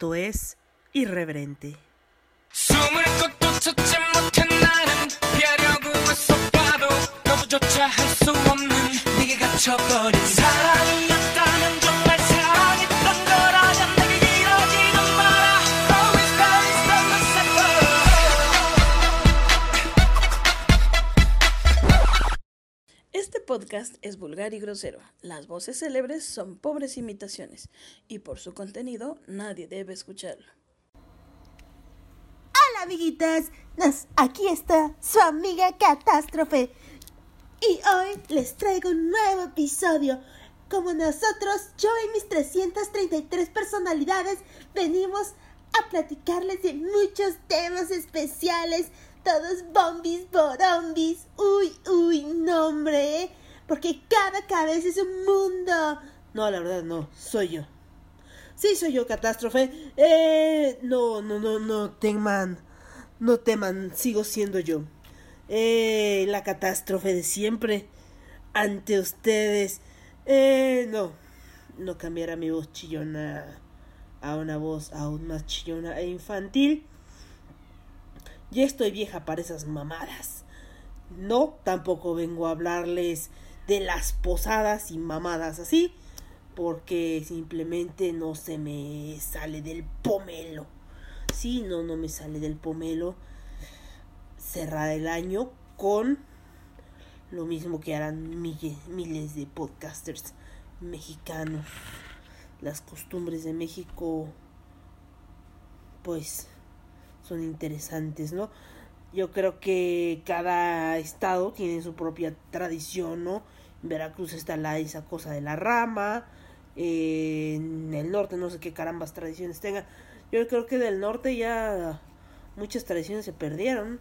Esto es Irreverente. Podcast es vulgar y grosero. Las voces célebres son pobres imitaciones y por su contenido nadie debe escucharlo. Hola amiguitas, Nos- aquí está su amiga Catástrofe y hoy les traigo un nuevo episodio. Como nosotros, yo y mis 333 personalidades venimos a platicarles de muchos temas especiales, todos bombis, borombis, uy, uy, no hombre, ¿eh? Porque cada cabeza es un mundo. No, la verdad no, soy yo. Sí, soy yo, catástrofe. Eh, no, no, no, no teman. No teman, sigo siendo yo. Eh, la catástrofe de siempre. Ante ustedes. Eh, no. No cambiará mi voz chillona a una voz aún más chillona e infantil. Ya estoy vieja para esas mamadas. No, tampoco vengo a hablarles de las posadas y mamadas así porque simplemente no se me sale del pomelo. Sí, no, no me sale del pomelo cerrar el año con lo mismo que harán miles de podcasters mexicanos. Las costumbres de México, pues, son interesantes, ¿no? Yo creo que cada estado tiene su propia tradición, ¿no? En Veracruz está la esa cosa de la rama, en el norte no sé qué carambas tradiciones tenga. Yo creo que del norte ya muchas tradiciones se perdieron,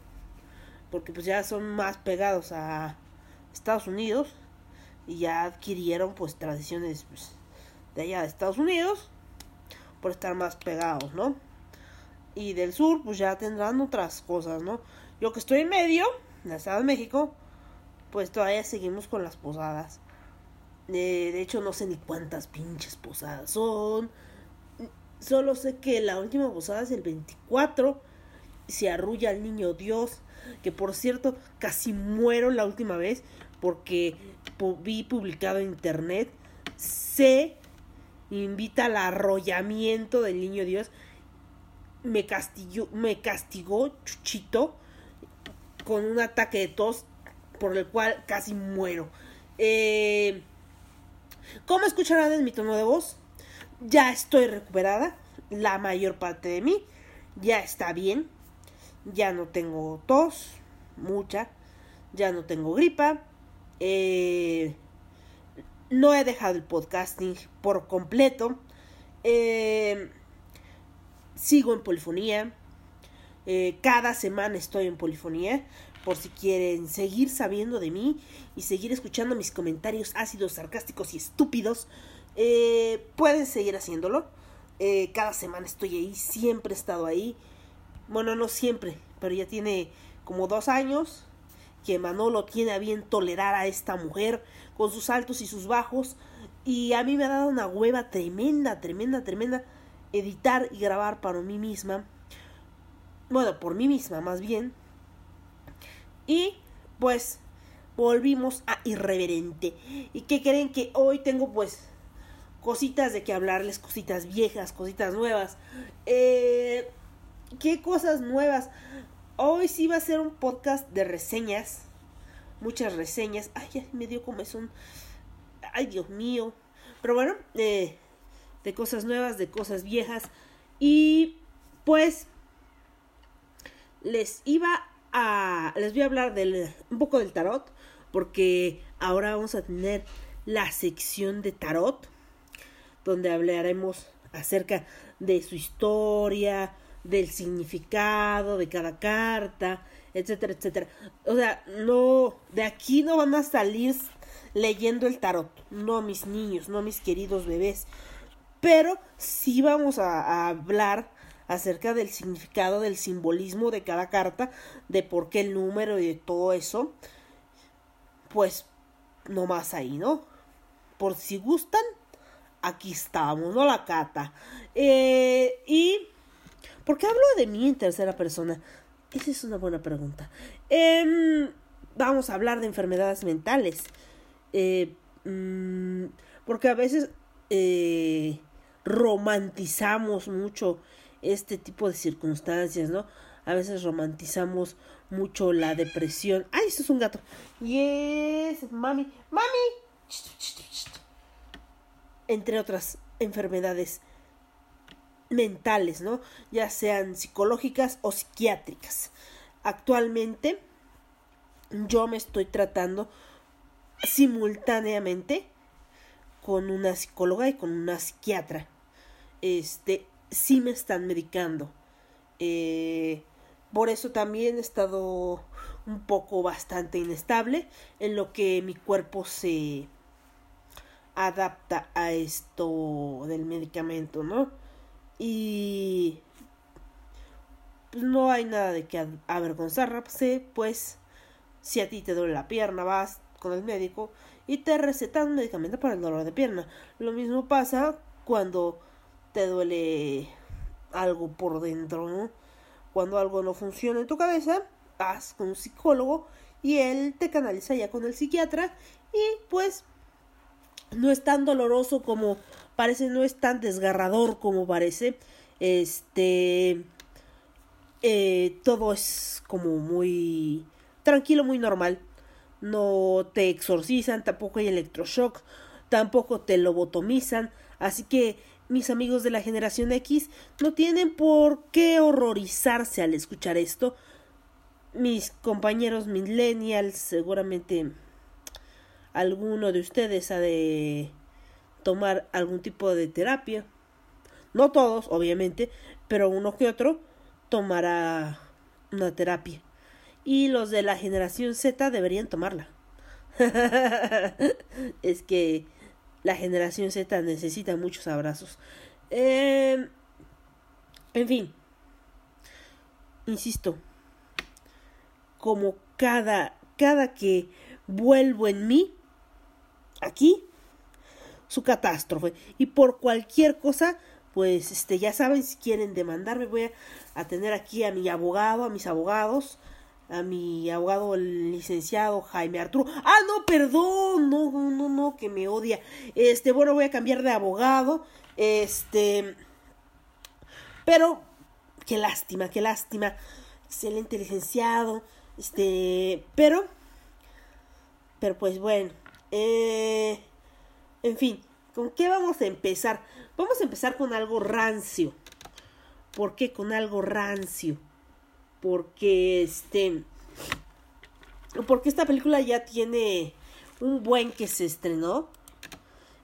porque pues ya son más pegados a Estados Unidos y ya adquirieron pues tradiciones pues, de allá de Estados Unidos por estar más pegados, ¿no? Y del sur pues ya tendrán otras cosas, ¿no? Yo que estoy en medio, en la Estado de México, pues todavía seguimos con las posadas. Eh, de hecho, no sé ni cuántas pinches posadas son. Solo sé que la última posada es el 24. Se arrulla al niño Dios. Que por cierto, casi muero la última vez. Porque vi publicado en internet. Se invita al arrollamiento del niño Dios. Me castigó, me castigó Chuchito con un ataque de tos por el cual casi muero. Eh, ¿Cómo escucharán en mi tono de voz? Ya estoy recuperada, la mayor parte de mí, ya está bien, ya no tengo tos, mucha, ya no tengo gripa, eh, no he dejado el podcasting por completo, eh, sigo en polifonía, eh, cada semana estoy en polifonía por si quieren seguir sabiendo de mí y seguir escuchando mis comentarios ácidos, sarcásticos y estúpidos, eh, pueden seguir haciéndolo. Eh, cada semana estoy ahí, siempre he estado ahí. Bueno, no siempre, pero ya tiene como dos años que Manolo tiene a bien tolerar a esta mujer con sus altos y sus bajos. Y a mí me ha dado una hueva tremenda, tremenda, tremenda editar y grabar para mí misma. Bueno, por mí misma más bien. Y pues volvimos a irreverente. ¿Y qué creen que hoy tengo pues cositas de que hablarles, cositas viejas, cositas nuevas? Eh, ¿Qué cosas nuevas? Hoy sí va a ser un podcast de reseñas. Muchas reseñas. Ay, ya me dio comezón. Ay, Dios mío. Pero bueno, eh, de cosas nuevas, de cosas viejas. Y pues les iba a les voy a hablar del un poco del tarot porque ahora vamos a tener la sección de tarot donde hablaremos acerca de su historia, del significado de cada carta, etcétera, etcétera. O sea, no de aquí no van a salir leyendo el tarot, no mis niños, no mis queridos bebés, pero sí vamos a, a hablar acerca del significado, del simbolismo de cada carta, de por qué el número y de todo eso. Pues no más ahí, ¿no? Por si gustan, aquí estamos, ¿no? La cata. Eh, y, ¿por qué hablo de mí en tercera persona? Esa es una buena pregunta. Em, vamos a hablar de enfermedades mentales. Eh, mm, porque a veces eh, romantizamos mucho este tipo de circunstancias, ¿no? A veces romantizamos mucho la depresión. ¡Ay, esto es un gato! ¡Yes! ¡Mami! ¡Mami! Entre otras enfermedades mentales, ¿no? Ya sean psicológicas o psiquiátricas. Actualmente yo me estoy tratando simultáneamente con una psicóloga y con una psiquiatra. Este, sí me están medicando. Eh, por eso también he estado un poco bastante inestable en lo que mi cuerpo se adapta a esto del medicamento, ¿no? Y pues no hay nada de que avergonzarse, pues si a ti te duele la pierna, vas con el médico y te recetan medicamento para el dolor de pierna. Lo mismo pasa cuando te duele algo por dentro, ¿no? Cuando algo no funciona en tu cabeza, vas con un psicólogo y él te canaliza ya con el psiquiatra y pues no es tan doloroso como parece, no es tan desgarrador como parece. Este eh, todo es como muy tranquilo, muy normal. No te exorcizan, tampoco hay electroshock, tampoco te lobotomizan, así que mis amigos de la generación X no tienen por qué horrorizarse al escuchar esto. Mis compañeros millennials, seguramente alguno de ustedes ha de tomar algún tipo de terapia. No todos, obviamente, pero uno que otro tomará una terapia. Y los de la generación Z deberían tomarla. es que la generación Z necesita muchos abrazos. Eh, en fin, insisto, como cada, cada que vuelvo en mí, aquí, su catástrofe. Y por cualquier cosa, pues este, ya saben, si quieren demandarme, voy a tener aquí a mi abogado, a mis abogados, a mi abogado el licenciado Jaime Arturo. Ah, no, perdón, no, no, no, que me odia. Este, bueno, voy a cambiar de abogado. Este, pero qué lástima, qué lástima. Excelente licenciado. Este, pero, pero pues bueno, eh, en fin, ¿con qué vamos a empezar? Vamos a empezar con algo rancio. ¿Por qué con algo rancio? Porque este porque esta película ya tiene un buen que se estrenó.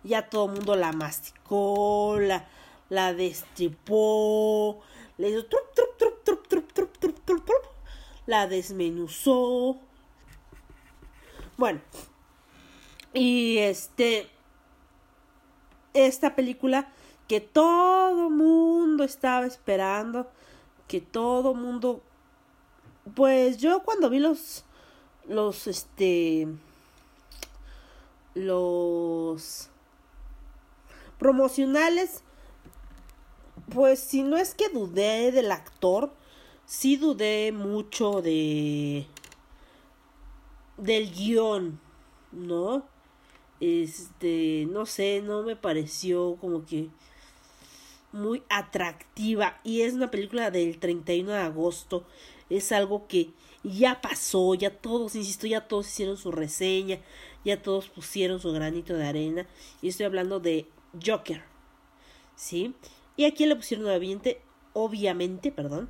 Ya todo el mundo la masticó la, la destripó le hizo la desmenuzó. Bueno y este esta película que todo mundo estaba esperando que todo mundo pues yo cuando vi los los este los promocionales pues si no es que dudé del actor sí dudé mucho de del guion no este no sé no me pareció como que muy atractiva. Y es una película del 31 de agosto es algo que ya pasó, ya todos, insisto, ya todos hicieron su reseña, ya todos pusieron su granito de arena. Y estoy hablando de Joker. ¿Sí? Y aquí le pusieron obviamente, obviamente, perdón,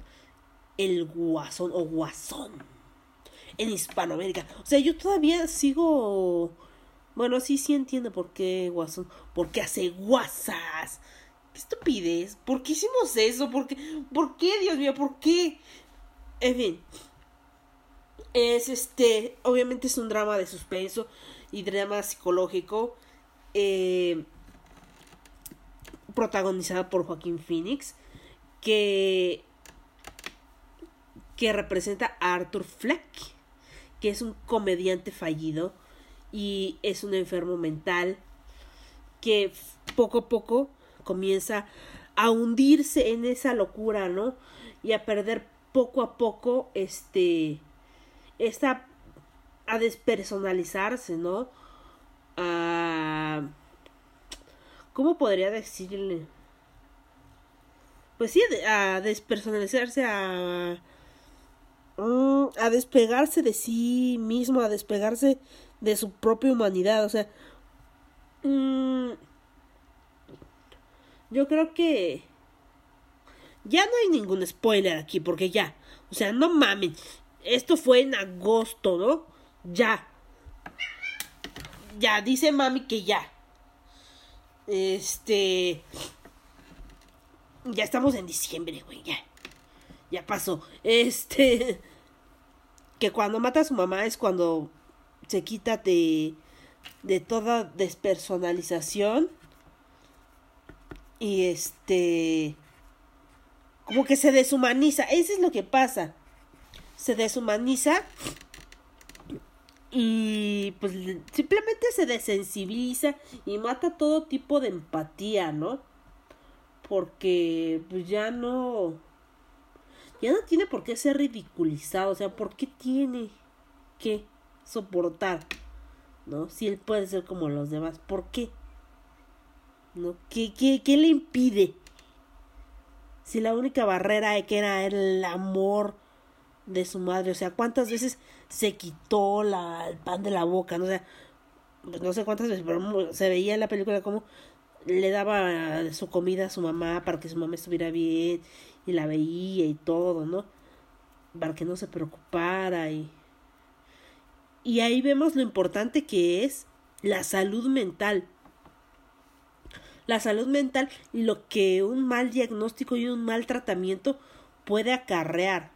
el guasón o guasón en Hispanoamérica. O sea, yo todavía sigo... Bueno, sí, sí entiendo por qué guasón. Porque hace guasas. ¿Qué estupidez? ¿Por qué hicimos eso? ¿Por qué? ¿Por qué, Dios mío? ¿Por qué? En fin. Es este. Obviamente es un drama de suspenso y drama psicológico. Eh, protagonizada por Joaquín Phoenix. Que. Que representa a Arthur Fleck. Que es un comediante fallido. Y es un enfermo mental. que poco a poco comienza a hundirse en esa locura, ¿no? Y a perder poco a poco este esta a despersonalizarse, ¿no? A ¿cómo podría decirle? Pues sí, a despersonalizarse, a mm, a despegarse de sí mismo, a despegarse de su propia humanidad, o sea, mmm, yo creo que ya no hay ningún spoiler aquí, porque ya, o sea, no mamen, esto fue en agosto, ¿no? Ya. Ya, dice mami que ya. Este... Ya estamos en diciembre, güey, ya. Ya pasó. Este... Que cuando mata a su mamá es cuando se quita de, de toda despersonalización y este como que se deshumaniza, eso es lo que pasa. Se deshumaniza y pues simplemente se desensibiliza y mata todo tipo de empatía, ¿no? Porque pues ya no ya no tiene por qué ser ridiculizado, o sea, ¿por qué tiene que soportar? ¿No? Si él puede ser como los demás, ¿por qué? ¿no? ¿Qué, qué, qué le impide? Si la única barrera que era el amor de su madre, o sea, cuántas veces se quitó la, el pan de la boca, ¿no? Sea, pues no sé cuántas veces, pero se veía en la película como le daba su comida a su mamá para que su mamá estuviera bien y la veía y todo, ¿no? Para que no se preocupara y... Y ahí vemos lo importante que es la salud mental la salud mental y lo que un mal diagnóstico y un mal tratamiento puede acarrear.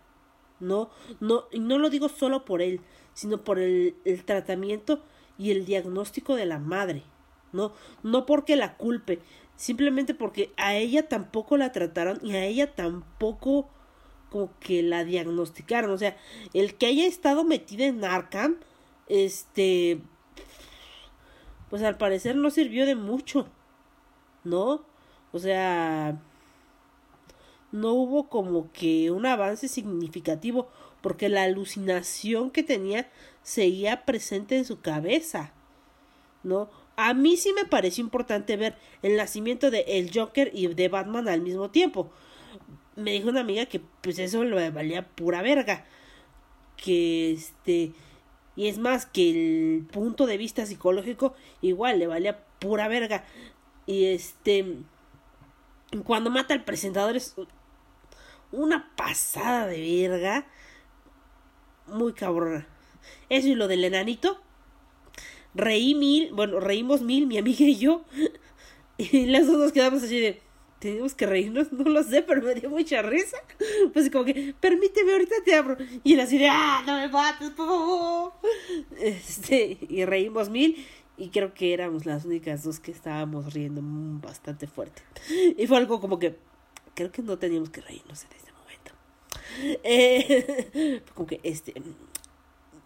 No, no, y no lo digo solo por él, sino por el, el tratamiento y el diagnóstico de la madre. No, no porque la culpe, simplemente porque a ella tampoco la trataron y a ella tampoco como que la diagnosticaron. O sea, el que haya estado metida en Arkham, este, pues al parecer no sirvió de mucho. ¿No? O sea, no hubo como que un avance significativo porque la alucinación que tenía seguía presente en su cabeza, ¿no? A mí sí me pareció importante ver el nacimiento de el Joker y de Batman al mismo tiempo. Me dijo una amiga que pues eso le valía pura verga. Que este y es más que el punto de vista psicológico igual le valía pura verga. Y este. Cuando mata al presentador es una pasada de verga. Muy cabrona. Eso y lo del enanito. Reí mil, bueno, reímos mil, mi amiga y yo. Y las dos nos quedamos así de. Tenemos que reírnos, no lo sé, pero me dio mucha risa. Pues como que, permíteme, ahorita te abro. Y él así de, ah, no me mates, por. Este, y reímos mil y creo que éramos las únicas dos que estábamos riendo bastante fuerte. Y fue algo como que creo que no teníamos que reírnos en este momento. Eh, como que este...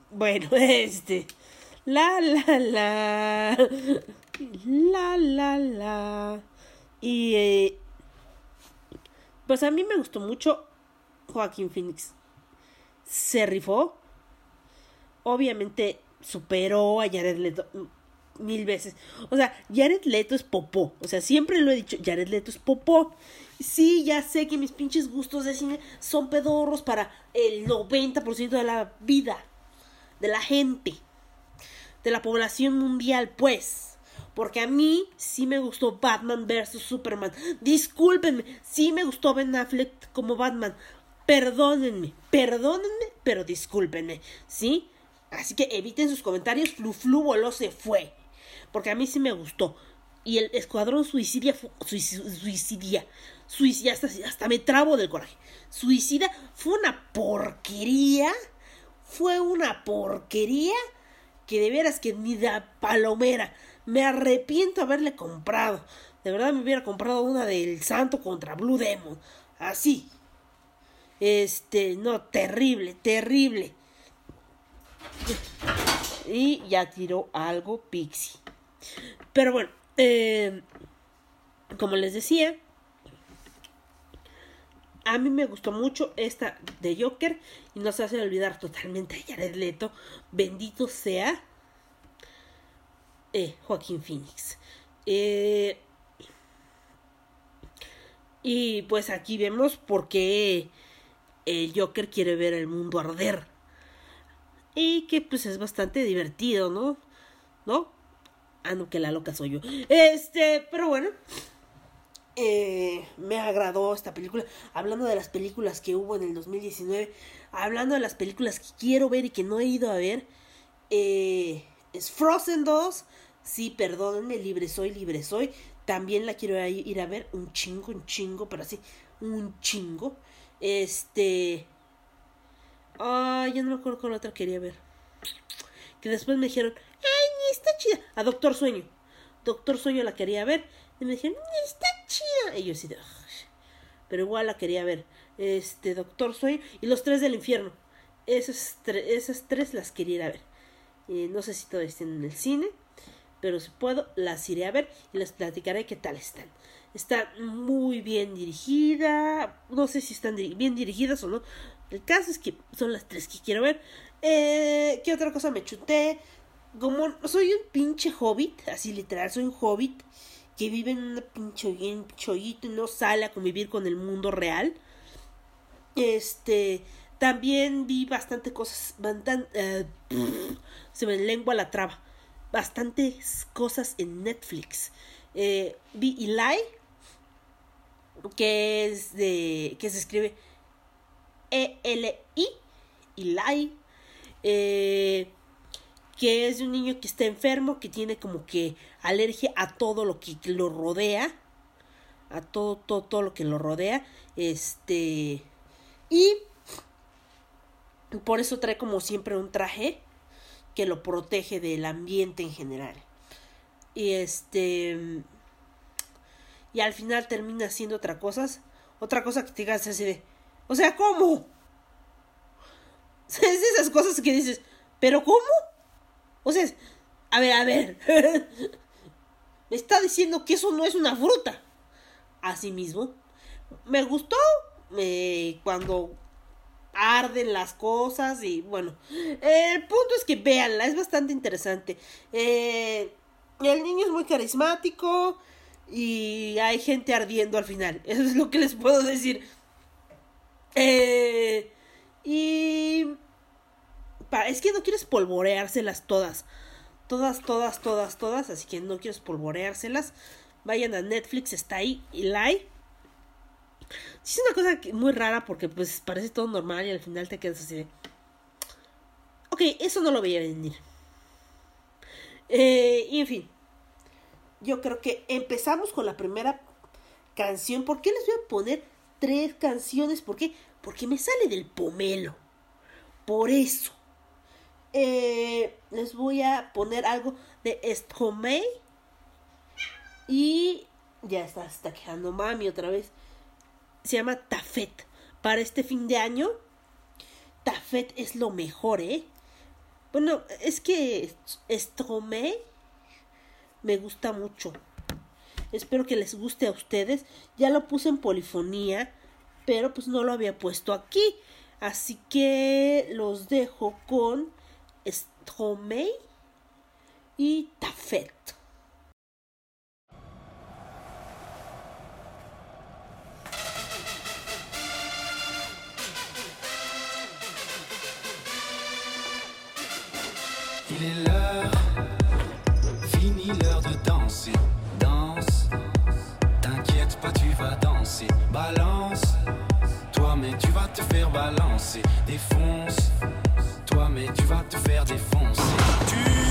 Bueno, este... La, la, la. La, la, la. Y... Eh, pues a mí me gustó mucho Joaquín Phoenix. Se rifó. Obviamente superó a Jared Leto mil veces. O sea, Jared Leto es popó. O sea, siempre lo he dicho, Jared Leto es popó. Sí, ya sé que mis pinches gustos de cine son pedorros para el 90% de la vida, de la gente, de la población mundial, pues. Porque a mí sí me gustó Batman vs. Superman. Discúlpenme, sí me gustó Ben Affleck como Batman. Perdónenme, perdónenme, pero discúlpenme, ¿sí? Así que eviten sus comentarios. Flu Flu voló se fue porque a mí sí me gustó. Y el Escuadrón Suicidia, suicidia, suicidia, hasta, hasta me trabo del coraje. Suicida fue una porquería, fue una porquería que de veras que ni de palomera. Me arrepiento haberle comprado. De verdad me hubiera comprado una del Santo contra Blue Demon. Así. Este, no, terrible, terrible. Y ya tiró algo Pixie. Pero bueno, Eh, como les decía, a mí me gustó mucho esta de Joker y no se hace olvidar totalmente a Jared Leto. Bendito sea eh, Joaquín Phoenix. Eh, y pues aquí vemos por qué el Joker quiere ver el mundo arder. Y que pues es bastante divertido, ¿no? ¿No? Ah, no, que la loca soy yo. Este, pero bueno. Eh, me agradó esta película. Hablando de las películas que hubo en el 2019. Hablando de las películas que quiero ver y que no he ido a ver. Eh, es Frozen 2. Sí, perdónenme, libre soy, libre soy. También la quiero ir a ver. Un chingo, un chingo, pero así. Un chingo. Este. Ay, ya no me acuerdo cuál otra quería ver. Que después me dijeron, ay, está chida. A Doctor Sueño. Doctor Sueño la quería ver. Y me dijeron, está chida. Y yo así de, pero igual la quería ver. Este, Doctor Sueño. Y los tres del infierno. Esas, esas tres las quería ir a ver. No sé si todavía están en el cine. Pero si puedo, las iré a ver y les platicaré qué tal están. Está muy bien dirigida. No sé si están bien dirigidas o no. El caso es que son las tres que quiero ver. Eh, ¿Qué otra cosa me chuté? Como soy un pinche hobbit, así literal, soy un hobbit que vive en un pinche hoyito y no sale a convivir con el mundo real. Este, también vi bastante cosas, bastante, uh, se me lengua la traba, bastantes cosas en Netflix. Eh, vi Eli, que es de, que se escribe E-L-I, Eli, eh, que es de un niño que está enfermo, que tiene como que alergia a todo lo que lo rodea, a todo, todo, todo lo que lo rodea, este, y por eso trae como siempre un traje que lo protege del ambiente en general. Y este, y al final termina haciendo otra cosa, otra cosa que te digas así de, o sea, ¿cómo? Es esas cosas que dices, ¿pero cómo? O sea, a ver, a ver. Me está diciendo que eso no es una fruta. Asimismo, me gustó eh, cuando arden las cosas y bueno, el punto es que véanla, es bastante interesante. Eh, el niño es muy carismático y hay gente ardiendo al final, eso es lo que les puedo decir. Eh, y es que no quiero espolvoreárselas todas. Todas, todas, todas, todas. Así que no quiero espolvoreárselas. Vayan a Netflix, está ahí. Y like. es una cosa muy rara porque pues parece todo normal y al final te quedas así de... Ok, eso no lo veía venir. Eh, y en fin. Yo creo que empezamos con la primera canción. ¿Por qué les voy a poner tres canciones? ¿Por qué? Porque me sale del pomelo. Por eso. Eh, les voy a poner algo de Stromae. Y ya está, está quejando mami otra vez. Se llama Tafet. Para este fin de año, Tafet es lo mejor, ¿eh? Bueno, es que Stromae me gusta mucho. Espero que les guste a ustedes. Ya lo puse en polifonía, pero pues no lo había puesto aquí. Así que los dejo con Stromae y Tafet. Il est l'heure, fini l'heure de danser. Danse, t'inquiète pas, tu vas danser. Balance, toi, mais tu vas te faire balancer. Défonce mais tu vas te faire défoncer. Tu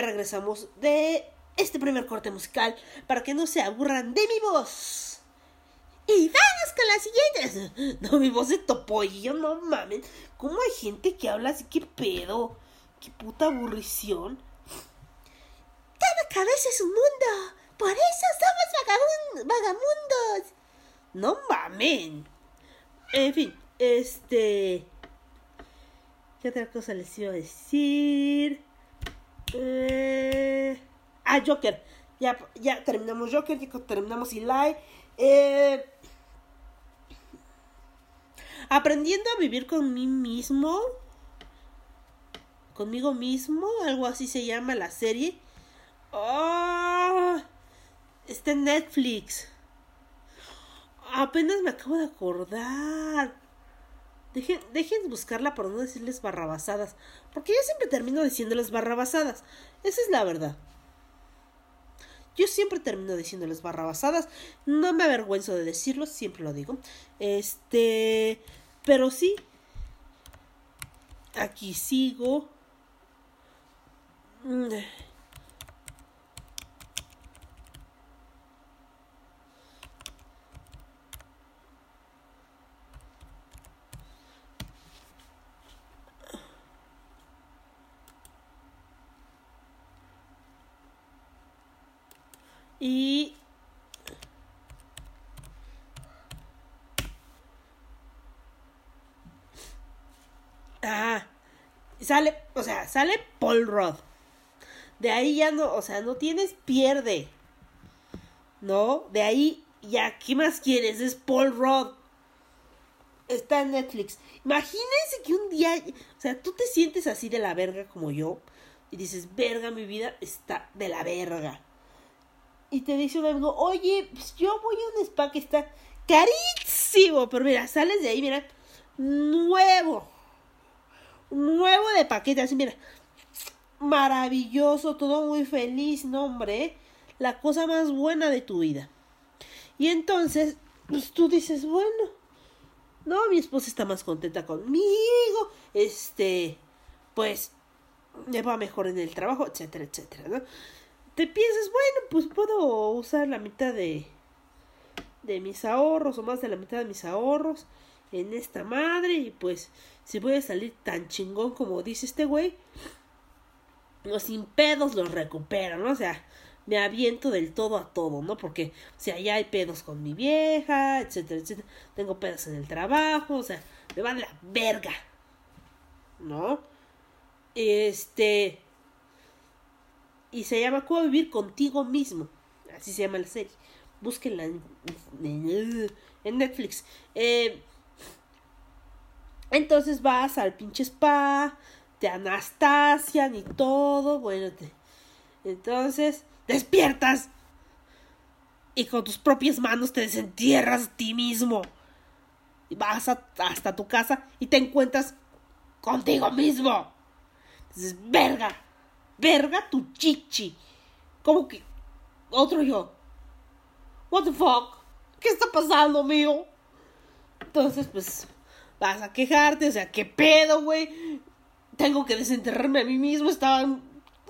ya regresamos de este primer corte musical para que no se aburran de mi voz. Y vamos con las siguientes. No, mi voz de topollillo, no mames. ¿Cómo hay gente que habla así? ¿Qué pedo? ¿Qué puta aburrición? Cada cabeza es un mundo. Por eso somos vagabun- vagamundos. No mamen. En fin, este. ¿Qué otra cosa les iba a decir? Eh... Ah, Joker. Ya, ya terminamos Joker, ya terminamos Eli. Eh... Aprendiendo a vivir con mí mismo. Conmigo mismo, algo así se llama la serie. Oh, está en Netflix. Apenas me acabo de acordar. Dejen, dejen buscarla por no decirles barrabasadas. Porque yo siempre termino diciéndoles barrabasadas. Esa es la verdad. Yo siempre termino diciéndoles barrabasadas. No me avergüenzo de decirlo, siempre lo digo. Este. Pero sí. Aquí sigo. Mm. Y ah, sale, o sea, sale Paul Rudd. De ahí ya no, o sea, no tienes pierde. ¿No? De ahí ya, ¿qué más quieres? Es Paul Rudd. Está en Netflix. Imagínense que un día, o sea, tú te sientes así de la verga como yo y dices, verga, mi vida está de la verga y te dice un amigo, oye, pues yo voy a un spa que está carísimo, pero mira, sales de ahí, mira, nuevo, nuevo de paquete, así, mira, maravilloso, todo muy feliz, no, hombre, la cosa más buena de tu vida. Y entonces, pues tú dices, bueno, no, mi esposa está más contenta conmigo, este, pues, me va mejor en el trabajo, etcétera, etcétera, ¿no? Te piensas, bueno, pues puedo usar la mitad de, de mis ahorros o más de la mitad de mis ahorros en esta madre y pues si voy a salir tan chingón como dice este güey, no sin pedos los recupero, ¿no? O sea, me aviento del todo a todo, ¿no? Porque, o sea, ya hay pedos con mi vieja, etcétera, etcétera. Tengo pedos en el trabajo, o sea, me va de la verga, ¿no? Este y se llama Cómo vivir contigo mismo. Así se llama la serie. Búsquenla en, Netflix. Eh, entonces vas al pinche spa, te anastasian y todo. Bueno, te, entonces despiertas y con tus propias manos te desentierras a ti mismo. Y vas a, hasta tu casa y te encuentras contigo mismo. Entonces, verga verga tu chichi. Como que otro yo. What the fuck? ¿Qué está pasando, amigo? Entonces, pues, vas a quejarte, o sea, ¿qué pedo, güey? Tengo que desenterrarme a mí mismo, estaban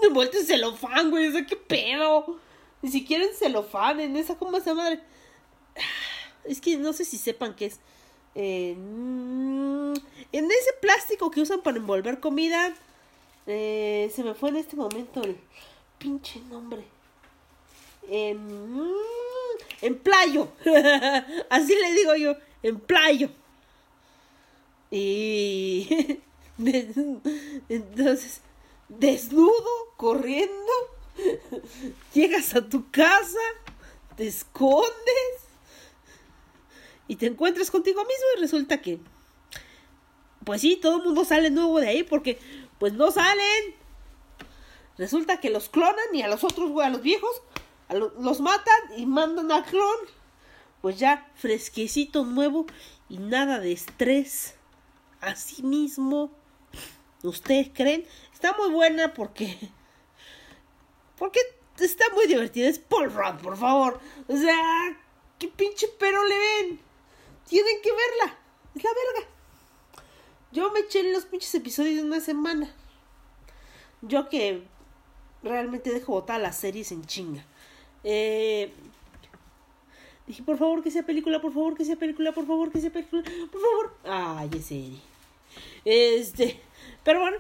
envueltos en celofán, güey, o sea, ¿qué pedo? Ni siquiera en celofán, en esa, ¿cómo se llama? Es que no sé si sepan qué es. Eh, en ese plástico que usan para envolver comida, eh, se me fue en este momento el pinche nombre. En, en playo. Así le digo yo. En playo. Y entonces, desnudo, corriendo, llegas a tu casa, te escondes y te encuentras contigo mismo y resulta que, pues sí, todo el mundo sale nuevo de ahí porque pues no salen. Resulta que los clonan y a los otros, güey, a los viejos, los matan y mandan al clon. Pues ya, fresquecito, nuevo y nada de estrés. Así mismo, ¿ustedes creen? Está muy buena porque... Porque está muy divertida. Es Paul Rudd, por favor. O sea, ¿qué pinche pero le ven? Tienen que verla. Es la verga. Yo me eché los pinches episodios de una semana. Yo que realmente dejo botar las series en chinga. Eh, dije, por favor que sea película, por favor que sea película, por favor que sea película, por favor. Ay, es serie. Este, pero bueno,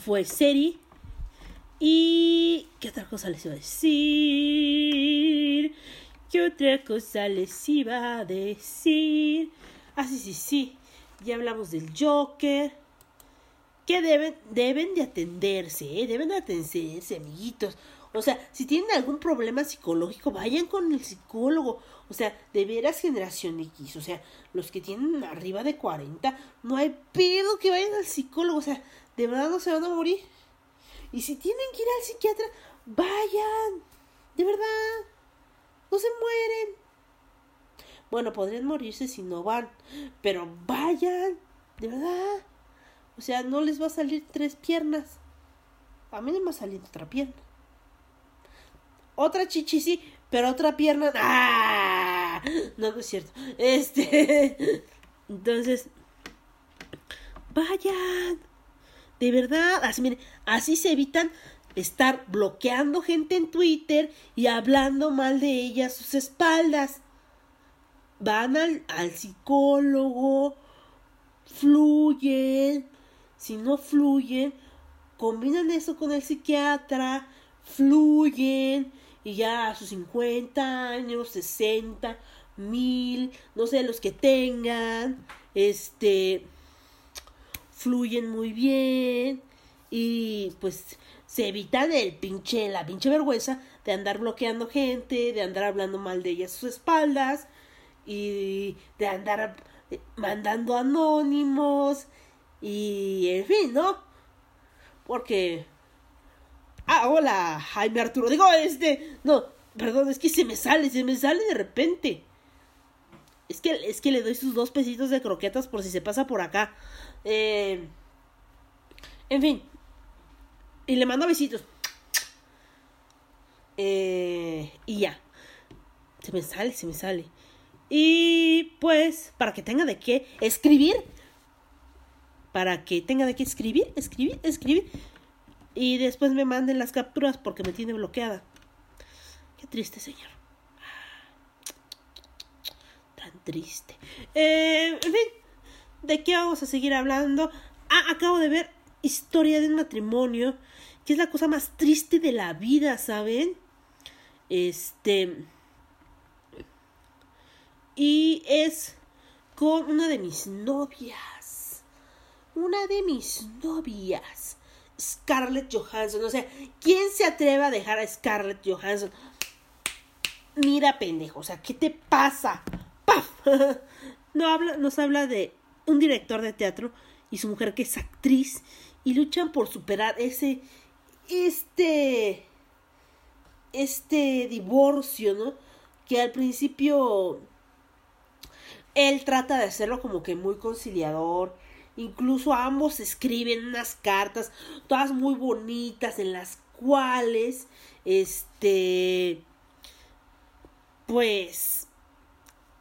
fue serie. Y ¿qué otra cosa les iba a decir? ¿Qué otra cosa les iba a decir? Ah, sí, sí, sí. Ya hablamos del Joker. Que deben, deben de atenderse, ¿eh? deben de atenderse, amiguitos. O sea, si tienen algún problema psicológico, vayan con el psicólogo. O sea, de veras generación X. O sea, los que tienen arriba de 40, no hay pedo que vayan al psicólogo. O sea, de verdad no se van a morir. Y si tienen que ir al psiquiatra, vayan. De verdad. No se mueren. Bueno, podrían morirse si no van. Pero vayan. De verdad. O sea, no les va a salir tres piernas. A mí no me va a salir otra pierna. Otra chichi sí, pero otra pierna. ¡Ah! No, no es cierto. Este. Entonces. Vayan. De verdad. Así, miren, así se evitan estar bloqueando gente en Twitter y hablando mal de ella a sus espaldas. Van al, al psicólogo, fluyen. Si no fluyen, combinan eso con el psiquiatra, fluyen y ya a sus 50 años, 60, mil, no sé, los que tengan, este, fluyen muy bien y pues se evitan el pinche, la pinche vergüenza de andar bloqueando gente, de andar hablando mal de ellas a sus espaldas y de andar mandando anónimos y en fin, ¿no? Porque Ah, hola, Jaime Arturo. Digo, este. No, perdón, es que se me sale, se me sale de repente. Es que, es que le doy sus dos pesitos de croquetas por si se pasa por acá. Eh, en fin. Y le mando besitos. Eh, y ya. Se me sale, se me sale. Y pues, para que tenga de qué escribir. Para que tenga de qué escribir, escribir, escribir y después me manden las capturas porque me tiene bloqueada. Qué triste, señor. Tan triste. Eh, en fin, ¿de qué vamos a seguir hablando? Ah, acabo de ver Historia de un matrimonio, que es la cosa más triste de la vida, ¿saben? Este... Y es con una de mis novias. Una de mis novias. Scarlett Johansson. O sea, ¿quién se atreve a dejar a Scarlett Johansson? Mira, pendejo, o sea, ¿qué te pasa? ¡Paf! No habla, nos habla de un director de teatro y su mujer que es actriz y luchan por superar ese, este, este divorcio, ¿no? Que al principio él trata de hacerlo como que muy conciliador, Incluso ambos escriben unas cartas, todas muy bonitas, en las cuales, este, pues,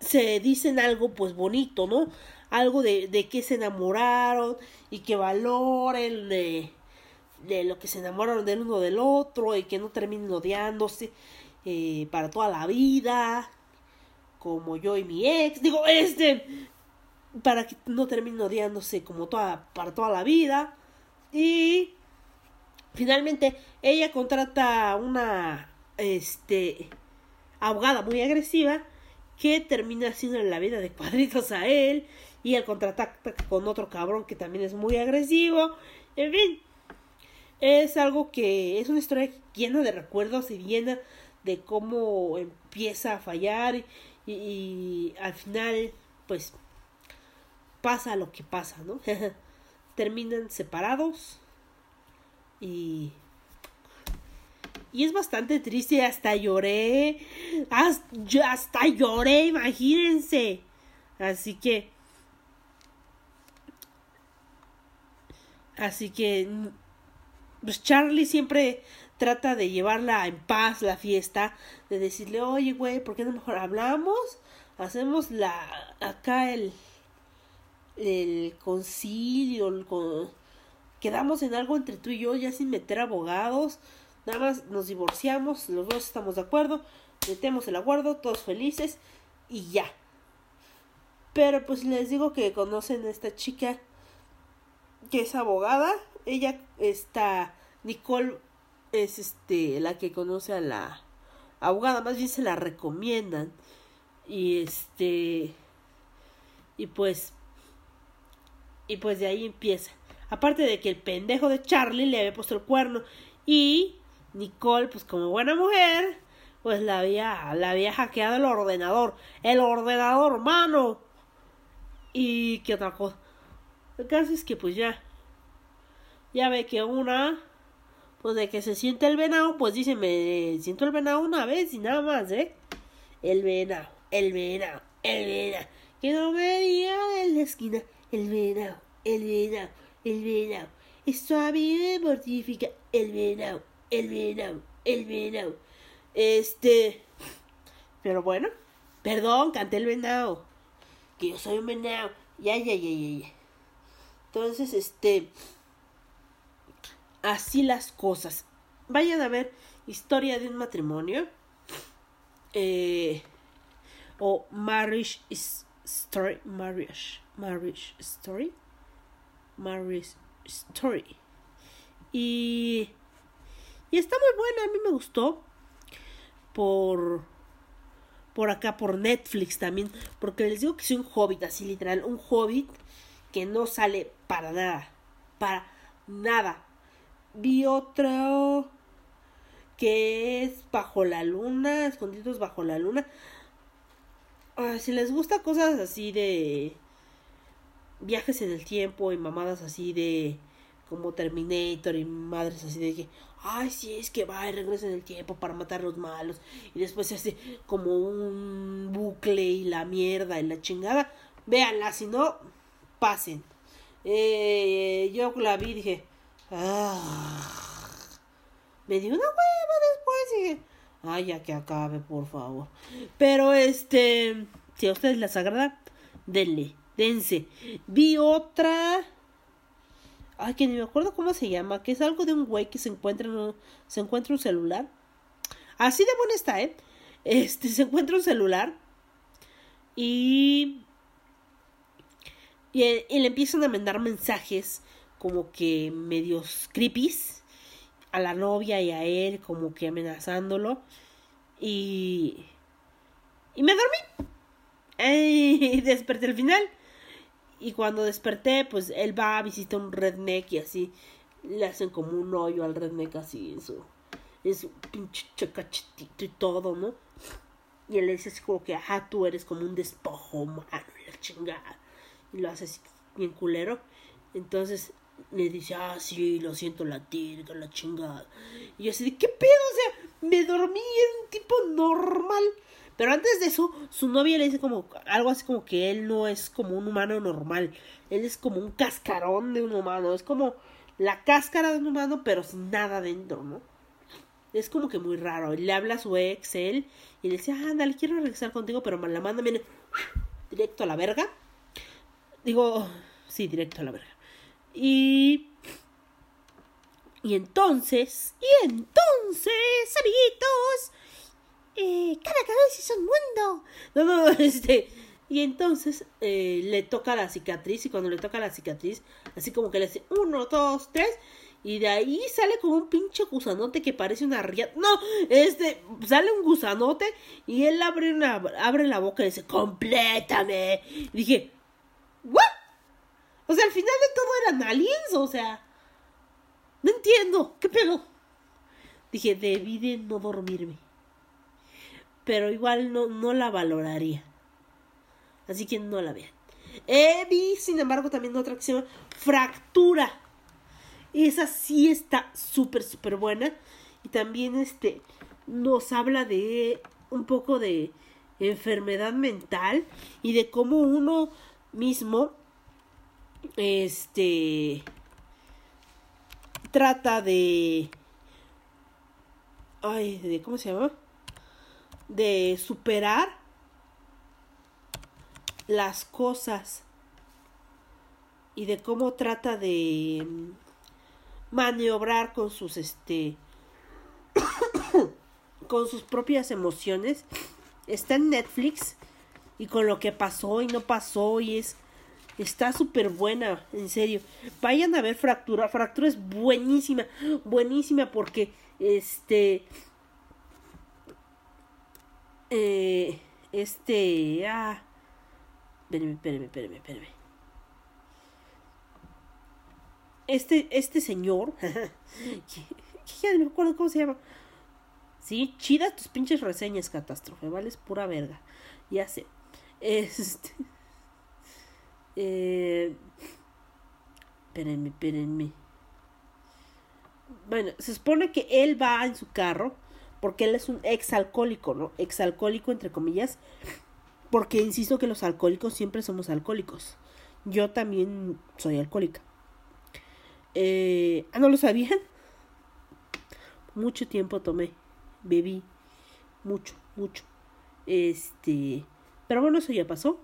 se dicen algo, pues, bonito, ¿no? Algo de, de que se enamoraron y que valoren de, lo que se enamoraron del uno del otro y que no terminen odiándose eh, para toda la vida, como yo y mi ex. Digo, este, para que no termine odiándose como toda, para toda la vida. Y finalmente ella contrata una este abogada muy agresiva que termina haciendo la vida de cuadritos a él y él contrata con otro cabrón que también es muy agresivo. En fin, es algo que es una historia llena de recuerdos y llena de cómo empieza a fallar y al final pues pasa lo que pasa, ¿no? Terminan separados y y es bastante triste, hasta lloré, hasta, lloré, imagínense. Así que Así que pues Charlie siempre trata de llevarla en paz la fiesta, de decirle, "Oye, güey, ¿por qué no mejor hablamos? Hacemos la acá el el concilio, quedamos en algo entre tú y yo, ya sin meter abogados. Nada más nos divorciamos, los dos estamos de acuerdo, metemos el acuerdo, todos felices y ya. Pero pues les digo que conocen a esta chica que es abogada. Ella está, Nicole es este, la que conoce a la abogada, más bien se la recomiendan. Y este, y pues, y pues de ahí empieza. Aparte de que el pendejo de Charlie le había puesto el cuerno y Nicole, pues como buena mujer, pues la había, la hackeado el ordenador. El ordenador, mano. Y qué otra cosa. El caso es que pues ya. Ya ve que una. Pues de que se siente el venado. Pues dice, me siento el venado una vez y nada más, ¿eh? El venado, el venado, el venado. Que no me digan en la esquina. El venado, el venado, el venado. Esto a mí me mortifica. El venado, el venado, el venado. Este. Pero bueno. Perdón, canté el venado que yo soy un venado. Ya, ya, ya, ya, ya. Entonces, este. Así las cosas. Vayan a ver Historia de un matrimonio. Eh, o Marriage Story. Marriage. Marriage Story. Marriage Story. Y. Y está muy buena, a mí me gustó. Por por acá por Netflix también, porque les digo que soy un hobbit, así literal, un hobbit que no sale para nada, para nada. Vi otro que es bajo la luna, escondidos bajo la luna. si les gusta cosas así de viajes en el tiempo y mamadas así de como Terminator y madres así de que ay, sí, es que va y regresa en el tiempo para matar a los malos. Y después se hace como un bucle y la mierda y la chingada. Véanla, si no, pasen. Eh, yo la vi y dije, me dio una hueva después y ay, ya que acabe, por favor. Pero este, si a ustedes les agrada, denle, dense. Vi otra Ay, que ni me acuerdo cómo se llama, que es algo de un güey que se encuentra, un, se encuentra un celular. Así de buena está, ¿eh? Este, se encuentra un celular y, y, y le empiezan a mandar mensajes como que medios creepies a la novia y a él, como que amenazándolo. Y, y me dormí. Y desperté al final. Y cuando desperté, pues él va a visitar un redneck y así le hacen como un hoyo al redneck así en su, en su pinche cachetito y todo, ¿no? Y él le dice así como que, ajá, tú eres como un despojo, mano, la chingada. Y lo hace así bien culero. Entonces le dice, ah, sí, lo siento latir, la chingada. Y yo así de, ¿qué pedo? O sea, me dormí, era un tipo normal. Pero antes de eso, su novia le dice como algo así como que él no es como un humano normal. Él es como un cascarón de un humano. Es como la cáscara de un humano, pero sin nada dentro, ¿no? Es como que muy raro. Le habla a su ex, él, y le dice, ah, dale, quiero regresar contigo, pero la manda, viene directo a la verga. Digo, sí, directo a la verga. Y. Y entonces, y entonces, amiguitos, eh, cada cabeza es un mundo. No, no, este. Y entonces eh, le toca la cicatriz y cuando le toca la cicatriz, así como que le hace uno, dos, tres. Y de ahí sale como un pinche gusanote que parece una ría. No, este, sale un gusanote y él abre, una, abre la boca y dice, complétame. Y dije, ¿what? O sea, al final de todo eran aliens, o sea, no entiendo, ¿qué pedo? Dije, debí de no dormirme pero igual no, no la valoraría. Así que no la vean. Eh, vi, sin embargo, también otra que se llama Fractura. Esa sí está súper, súper buena. Y también este nos habla de un poco de enfermedad mental y de cómo uno mismo este trata de ay de cómo se llama de superar las cosas y de cómo trata de maniobrar con sus este con sus propias emociones. Está en Netflix y con lo que pasó y no pasó y es está súper buena, en serio. Vayan a ver Fractura, Fractura es buenísima, buenísima porque este eh, este ah espérame, espérame, espérame, espérame. Este, este señor, ya no me acuerdo cómo se llama. Sí, chidas tus pinches reseñas, catástrofe, ¿vale? Es pura verga. Ya sé. Este. Eh, espérenme, espérenme. Bueno, se supone que él va en su carro porque él es un exalcohólico, ¿no? Exalcohólico, entre comillas. Porque insisto que los alcohólicos siempre somos alcohólicos. Yo también soy alcohólica. Eh, ¿Ah, no lo sabían? Mucho tiempo tomé. Bebí. Mucho, mucho. Este. Pero bueno, eso ya pasó.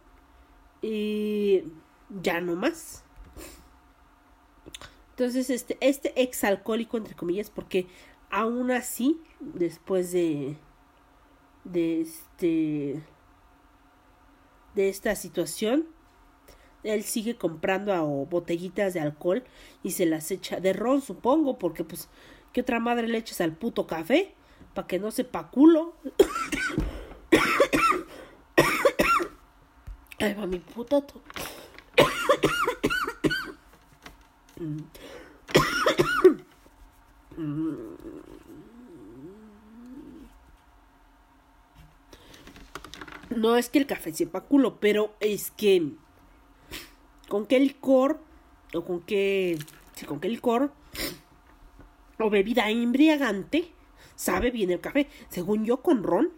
Y ya no más. Entonces, este, este exalcohólico, entre comillas, porque aún así, después de, de este, de esta situación, él sigue comprando a, botellitas de alcohol y se las echa de ron, supongo, porque pues, ¿qué otra madre le echas al puto café? Para que no sepa culo. Ay, va mi puta. No es que el café sepa culo, pero es que con qué licor o con qué sí, con qué licor o bebida embriagante sabe bien el café, según yo con ron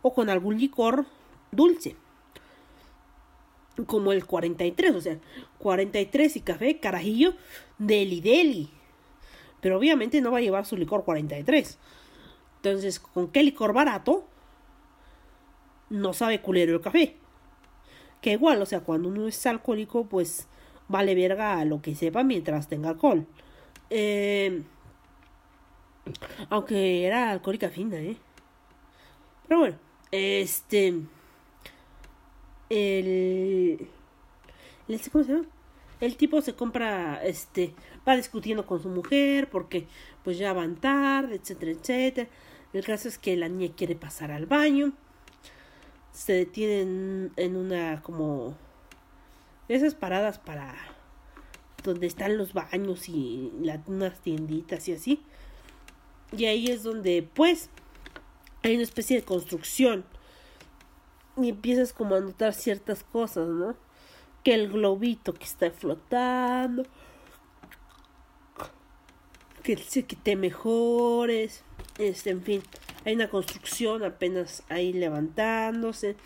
o con algún licor dulce como el 43, o sea, 43 y café, carajillo, deli deli. Pero obviamente no va a llevar su licor 43. Entonces, ¿con qué licor barato? No sabe culero el café. Que igual, o sea, cuando uno es alcohólico, pues vale verga a lo que sepa mientras tenga alcohol. Eh, aunque era alcohólica fina, ¿eh? Pero bueno, este el, el ¿cómo se llama? El tipo se compra, este, va discutiendo con su mujer porque pues ya van tarde, etcétera, etcétera. El caso es que la niña quiere pasar al baño. Se detienen en una como esas paradas para donde están los baños y unas tienditas y así. Y ahí es donde pues hay una especie de construcción y empiezas como a notar ciertas cosas, ¿no? Que el globito que está flotando, que, que te mejores, este, en fin, hay una construcción apenas ahí levantándose.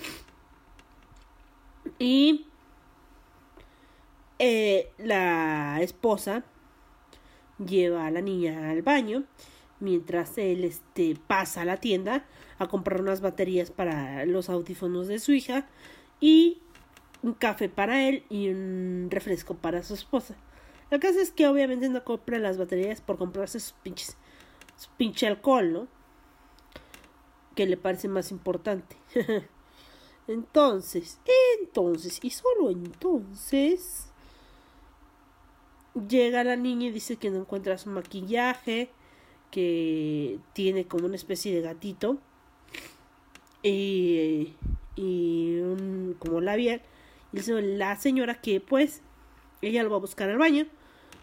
Y eh, la esposa lleva a la niña al baño mientras él este, pasa a la tienda a comprar unas baterías para los audífonos de su hija y un café para él y un refresco para su esposa. La cosa es que obviamente no compra las baterías por comprarse sus pinches, su pinche alcohol, ¿no? Que le parece más importante. entonces, entonces, y solo entonces, llega la niña y dice que no encuentra su maquillaje que tiene como una especie de gatito y, y un como labial dice la señora que pues ella lo va a buscar al baño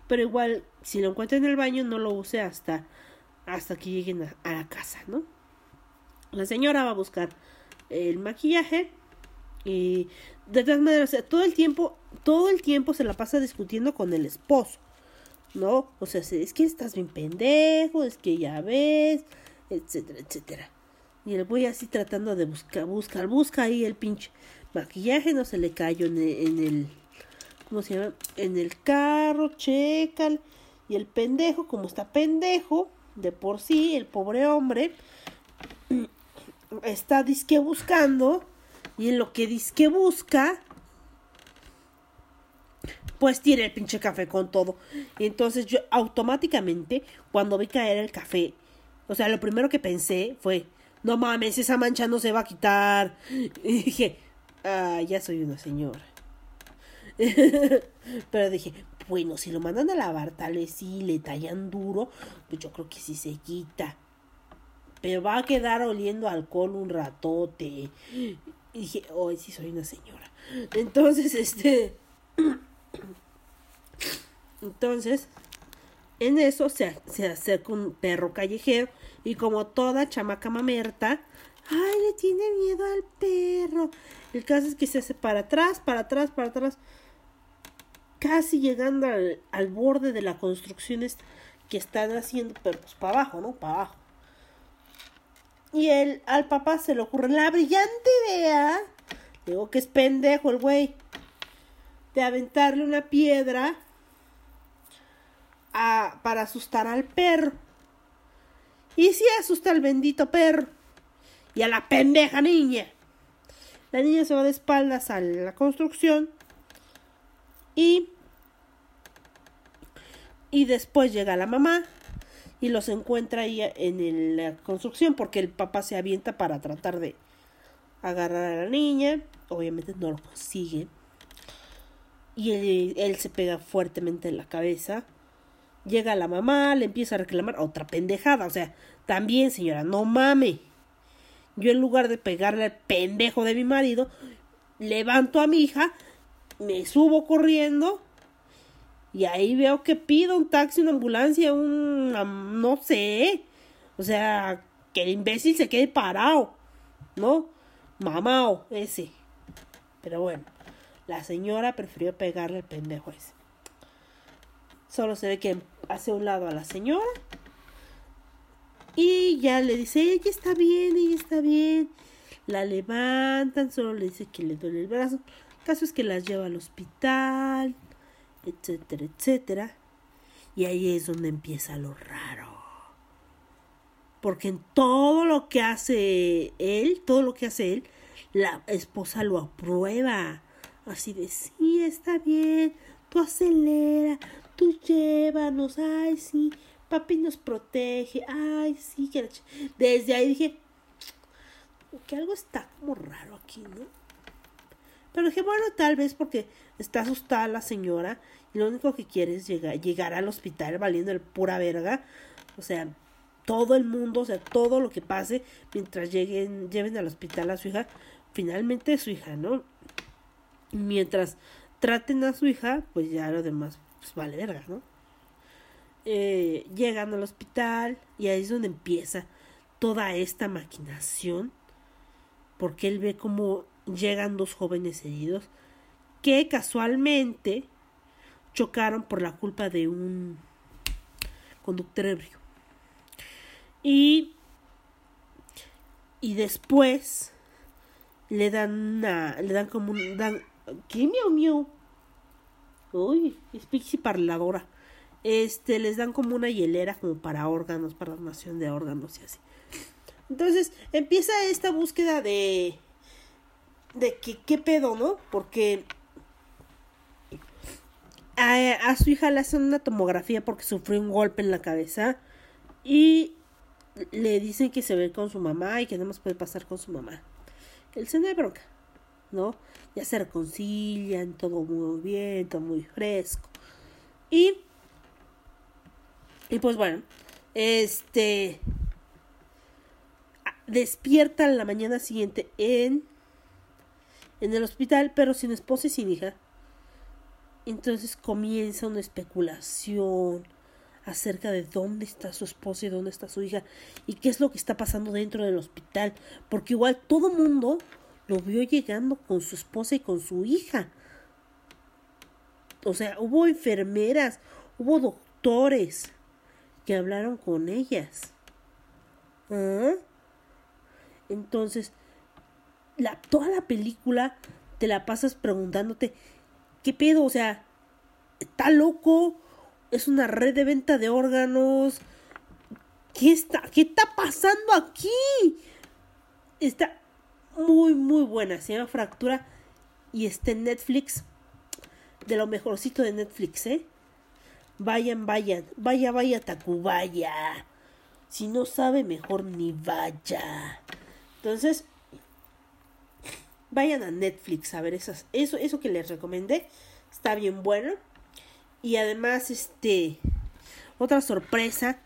pero igual si lo encuentra en el baño no lo use hasta hasta que lleguen a, la casa no la señora va a buscar el maquillaje y de todas maneras todo el tiempo todo el tiempo se la pasa discutiendo con el esposo ¿no? O sea, es que estás bien pendejo, es que ya ves, etcétera, etcétera. Y el voy así tratando de buscar, buscar, busca ahí el pinche maquillaje, no se le cayó en el, en el ¿cómo se llama? En el carro, checa. Y el pendejo, como está pendejo, de por sí, el pobre hombre, está disque buscando. Y en lo que disque busca, pues tira el pinche café con todo. Y entonces yo automáticamente, cuando vi caer el café, o sea, lo primero que pensé fue, no mames, esa mancha no se va a quitar. Y dije, ah, ya soy una señora. Pero dije, bueno, si lo mandan a lavar, tal vez sí le tallan duro, pues yo creo que sí se quita. Pero va a quedar oliendo alcohol un ratote. Y dije, hoy sí soy una señora. Entonces, este. Entonces, en eso se, se acerca un perro callejero y como toda chamaca mamerta, ay, le tiene miedo al perro. El caso es que se hace para atrás, para atrás, para atrás, casi llegando al, al borde de la construcción que están haciendo, pero pues para abajo, ¿no? Para abajo. Y él, al papá se le ocurre la brillante idea, digo que es pendejo el güey, de aventarle una piedra a, para asustar al perro. Y sí asusta al bendito perro. Y a la pendeja niña. La niña se va de espaldas a la construcción. Y. Y después llega la mamá. Y los encuentra ahí en la construcción. Porque el papá se avienta para tratar de agarrar a la niña. Obviamente no lo consigue. Y él se pega fuertemente en la cabeza. Llega la mamá, le empieza a reclamar otra pendejada. O sea, también, señora, no mame. Yo en lugar de pegarle al pendejo de mi marido, levanto a mi hija, me subo corriendo y ahí veo que pido un taxi, una ambulancia, un... no sé. O sea, que el imbécil se quede parado, ¿no? Mamao, ese. Pero bueno, la señora prefirió pegarle al pendejo ese. Solo se ve que hace un lado a la señora. Y ya le dice, ella está bien, ella está bien. La levantan, solo le dice que le duele el brazo. El caso es que las lleva al hospital, etcétera, etcétera. Y ahí es donde empieza lo raro. Porque en todo lo que hace él, todo lo que hace él, la esposa lo aprueba. Así de, sí, está bien, tú acelera, tú llévanos, ay, sí, papi nos protege, ay, sí, que la ch-". Desde ahí dije, que algo está como raro aquí, ¿no? Pero dije, bueno, tal vez porque está asustada la señora y lo único que quiere es llegar, llegar al hospital valiendo el pura verga. O sea, todo el mundo, o sea, todo lo que pase mientras lleguen, lleven al hospital a su hija, finalmente es su hija, ¿no? Mientras traten a su hija, pues ya lo demás pues vale verga, ¿no? Eh, llegan al hospital y ahí es donde empieza toda esta maquinación porque él ve como llegan dos jóvenes heridos que casualmente chocaron por la culpa de un conductor ebrio. Y, y después le dan una, le dan como un, dan, ¿qué miau miau? Uy, es pixie parladora. Este, les dan como una hielera como para órganos, para donación de órganos y así. Entonces empieza esta búsqueda de de que qué pedo, ¿no? Porque a, a su hija le hacen una tomografía porque sufrió un golpe en la cabeza y le dicen que se ve con su mamá y que nada más puede pasar con su mamá. El seno de bronca, ¿no? Ya se reconcilian, todo muy bien, todo muy fresco. Y y pues bueno, este despierta la mañana siguiente en en el hospital, pero sin esposa y sin hija. Entonces comienza una especulación acerca de dónde está su esposa y dónde está su hija y qué es lo que está pasando dentro del hospital, porque igual todo mundo lo vio llegando con su esposa y con su hija. O sea, hubo enfermeras, hubo doctores que hablaron con ellas. ¿Ah? Entonces, la, toda la película te la pasas preguntándote, ¿qué pedo? O sea, ¿está loco? ¿Es una red de venta de órganos? ¿Qué está, qué está pasando aquí? Está muy, muy buena. Se llama Fractura y está en Netflix. de lo mejorcito de Netflix, ¿eh? Vayan, vayan, vaya, vaya, Tacubaya. Si no sabe, mejor ni vaya. Entonces, vayan a Netflix a ver esas, eso, eso que les recomendé. Está bien bueno. Y además, este, otra sorpresa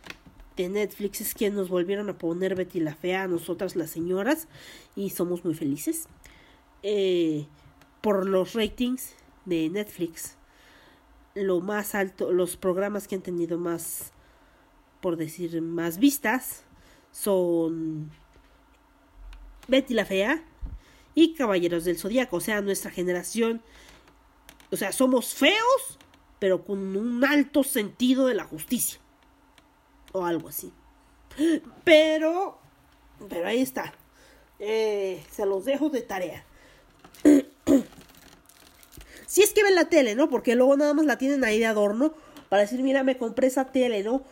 de Netflix es que nos volvieron a poner Betty la Fea a nosotras las señoras. Y somos muy felices. Eh, por los ratings de Netflix lo más alto, los programas que han tenido más, por decir, más vistas son Betty la Fea y Caballeros del Zodíaco. O sea, nuestra generación, o sea, somos feos, pero con un alto sentido de la justicia. O algo así. Pero, pero ahí está. Eh, se los dejo de tarea. Si es que ven la tele, ¿no? Porque luego nada más la tienen ahí de adorno para decir, mira, me compré esa tele, ¿no?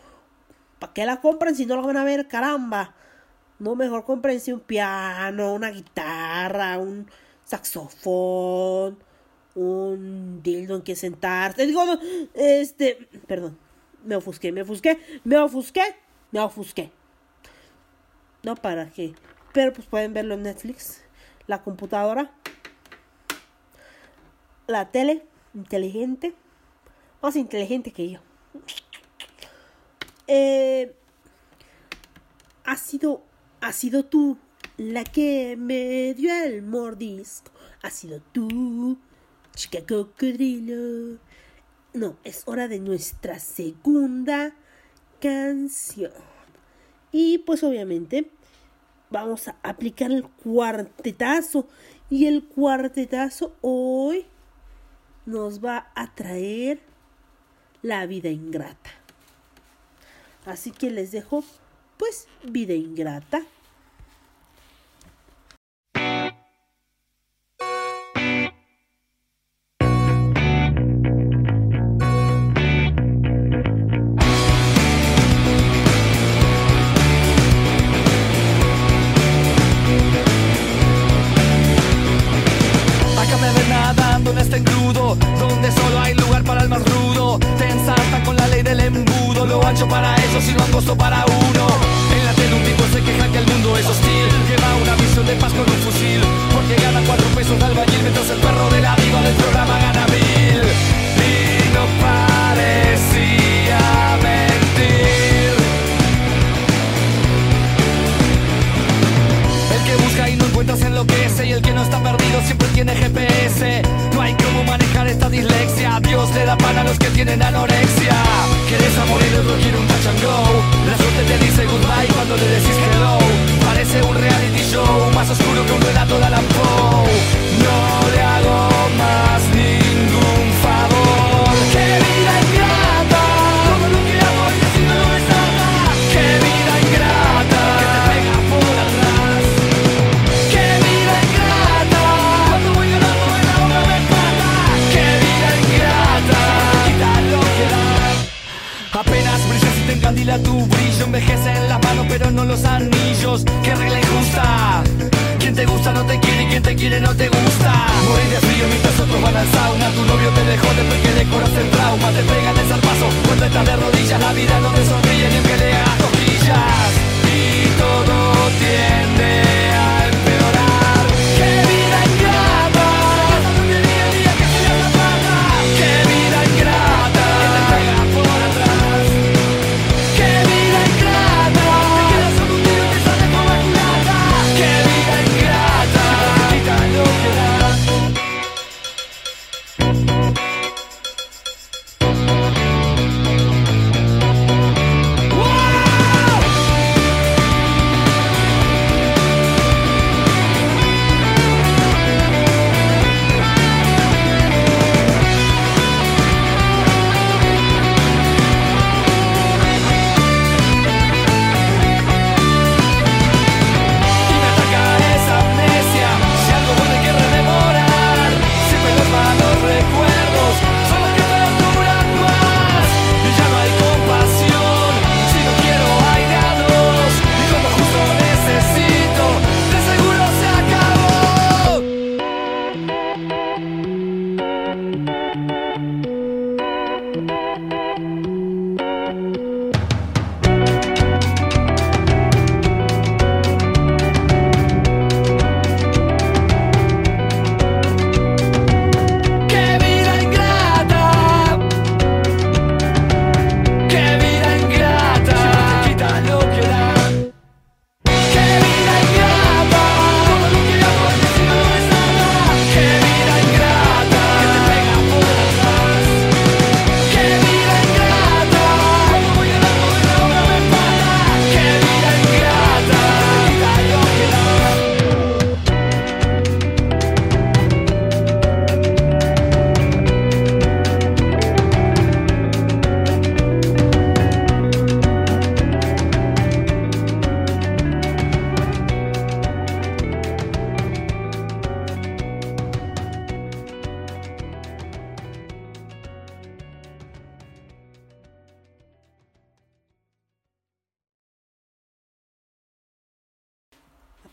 ¿Para qué la compran si no la van a ver? Caramba. No, mejor cómprense un piano, una guitarra, un saxofón, un dildo en que sentarse. Digo, este, perdón, me ofusqué, me ofusqué, me ofusqué, me ofusqué. No, ¿para qué? Pero pues pueden verlo en Netflix, la computadora la tele inteligente, más inteligente que yo. Eh, ha sido, ha sido tú la que me dio el mordisco. Ha sido tú, chica cocodrilo. No, es hora de nuestra segunda canción. Y pues obviamente vamos a aplicar el cuartetazo. Y el cuartetazo hoy nos va a traer la vida ingrata. Así que les dejo pues vida ingrata.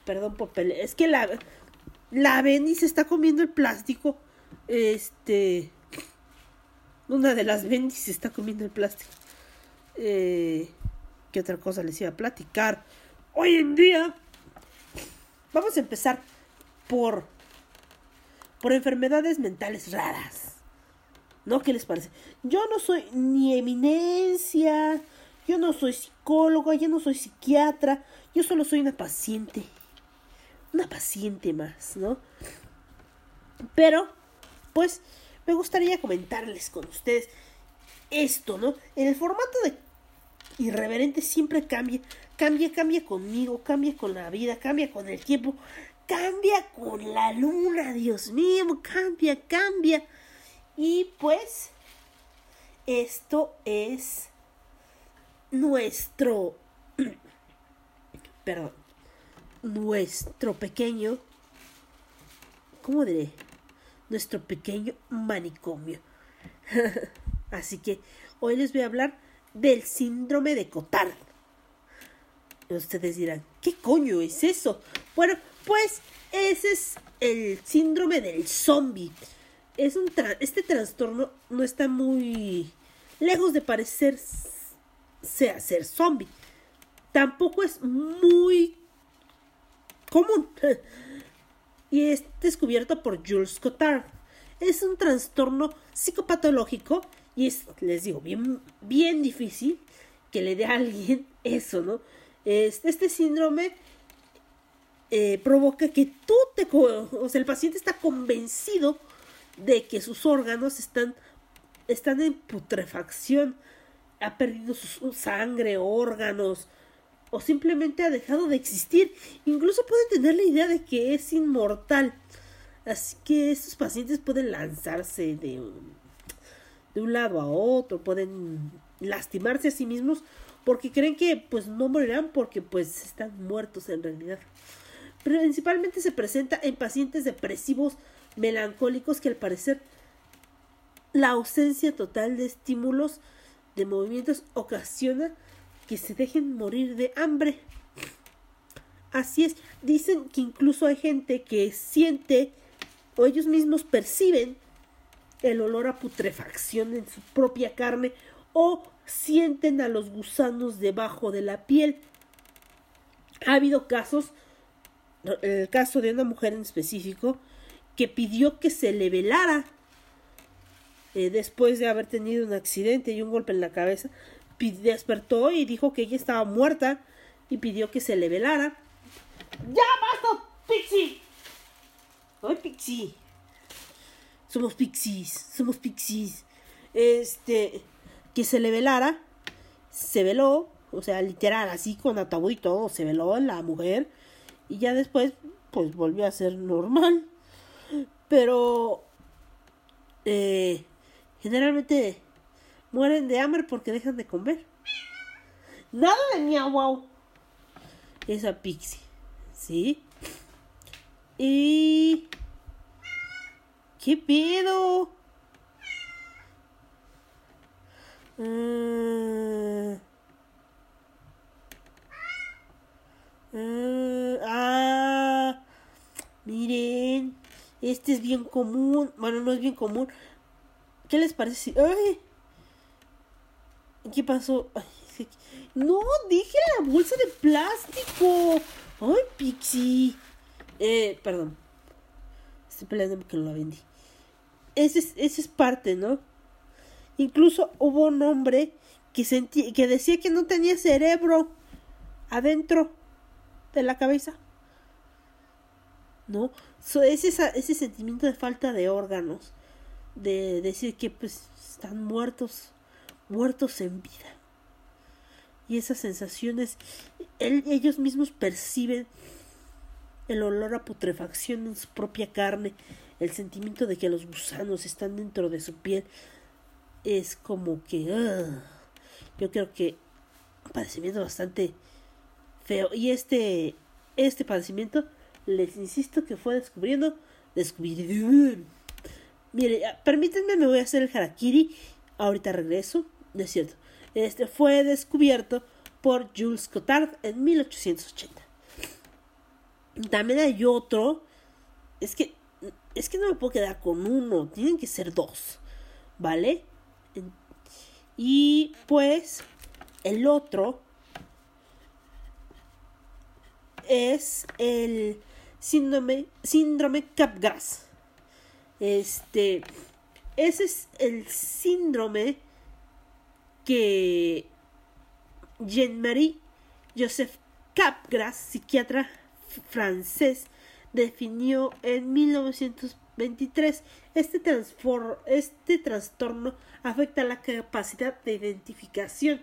Perdón por pelear. Es que la, la Bendy se está comiendo el plástico. Este. Una de las Bendy se está comiendo el plástico. Eh, ¿Qué otra cosa les iba a platicar? Hoy en día. Vamos a empezar por. Por enfermedades mentales raras. ¿No? ¿Qué les parece? Yo no soy ni eminencia. Yo no soy psicóloga. Yo no soy psiquiatra. Yo solo soy una paciente una paciente más, ¿no? Pero, pues, me gustaría comentarles con ustedes esto, ¿no? En el formato de irreverente siempre cambia, cambia, cambia conmigo, cambia con la vida, cambia con el tiempo, cambia con la luna, Dios mío, cambia, cambia. Y pues, esto es nuestro, perdón, nuestro pequeño, ¿cómo diré? Nuestro pequeño manicomio. Así que hoy les voy a hablar del síndrome de Cotard. Ustedes dirán, ¿qué coño es eso? Bueno, pues ese es el síndrome del zombie. Es un este trastorno no está muy lejos de parecer sea ser zombie. Tampoco es muy común. y es descubierto por Jules Cotard. Es un trastorno psicopatológico y es, les digo, bien, bien difícil que le dé a alguien eso, ¿no? Es- Este síndrome eh, provoca que tú te... O sea, el paciente está convencido de que sus órganos están, están en putrefacción, ha perdido su sangre, órganos, o simplemente ha dejado de existir. Incluso pueden tener la idea de que es inmortal. Así que estos pacientes pueden lanzarse de un, de un lado a otro, pueden lastimarse a sí mismos porque creen que pues no morirán porque pues están muertos en realidad. Principalmente se presenta en pacientes depresivos melancólicos que al parecer la ausencia total de estímulos de movimientos ocasiona que se dejen morir de hambre. Así es, dicen que incluso hay gente que siente o ellos mismos perciben el olor a putrefacción en su propia carne o sienten a los gusanos debajo de la piel. Ha habido casos, el caso de una mujer en específico, que pidió que se le velara eh, después de haber tenido un accidente y un golpe en la cabeza, despertó y dijo que ella estaba muerta y pidió que se le velara. ¡Ya basta, Pixie! ¡Ay, Pixie! Somos pixies, somos pixies. Este, que se le velara, se veló, o sea, literal, así con ataúd y todo, se veló la mujer y ya después, pues volvió a ser normal. Pero, eh, generalmente mueren de hambre porque dejan de comer. Nada de miau wow. Esa pixie, ¿sí? Y... ¿Qué pedo? Mm. Mm, ah, miren, este es bien común. Bueno, no es bien común. ¿Qué les parece? si- ¡Ay! ¿Qué pasó? No, dije la bolsa de plástico. Ay, Pixie. Eh, perdón. Estoy peleando porque no la vendí. Ese es, ese es parte, ¿no? Incluso hubo un hombre que, sentí, que decía que no tenía cerebro adentro de la cabeza. ¿No? So, es esa, ese sentimiento de falta de órganos. De decir que pues están muertos, muertos en vida. Y esas sensaciones, él- ellos mismos perciben el olor a putrefacción en su propia carne, el sentimiento de que los gusanos están dentro de su piel, es como que ah, yo creo que un padecimiento bastante feo. Y este este padecimiento les insisto que fue descubriendo descubriendo. Mire ah, permítanme me voy a hacer el harakiri. Ahorita regreso no es cierto. Este fue descubierto por Jules Cotard en 1880 también hay otro. Es que es que no me puedo quedar con uno. Tienen que ser dos vale y pues el otro es el síndrome, síndrome Capgras. Este, ese es el síndrome que Jean-Marie Joseph Capgras, psiquiatra francés, definió en 1923. Este, este trastorno afecta la capacidad de identificación.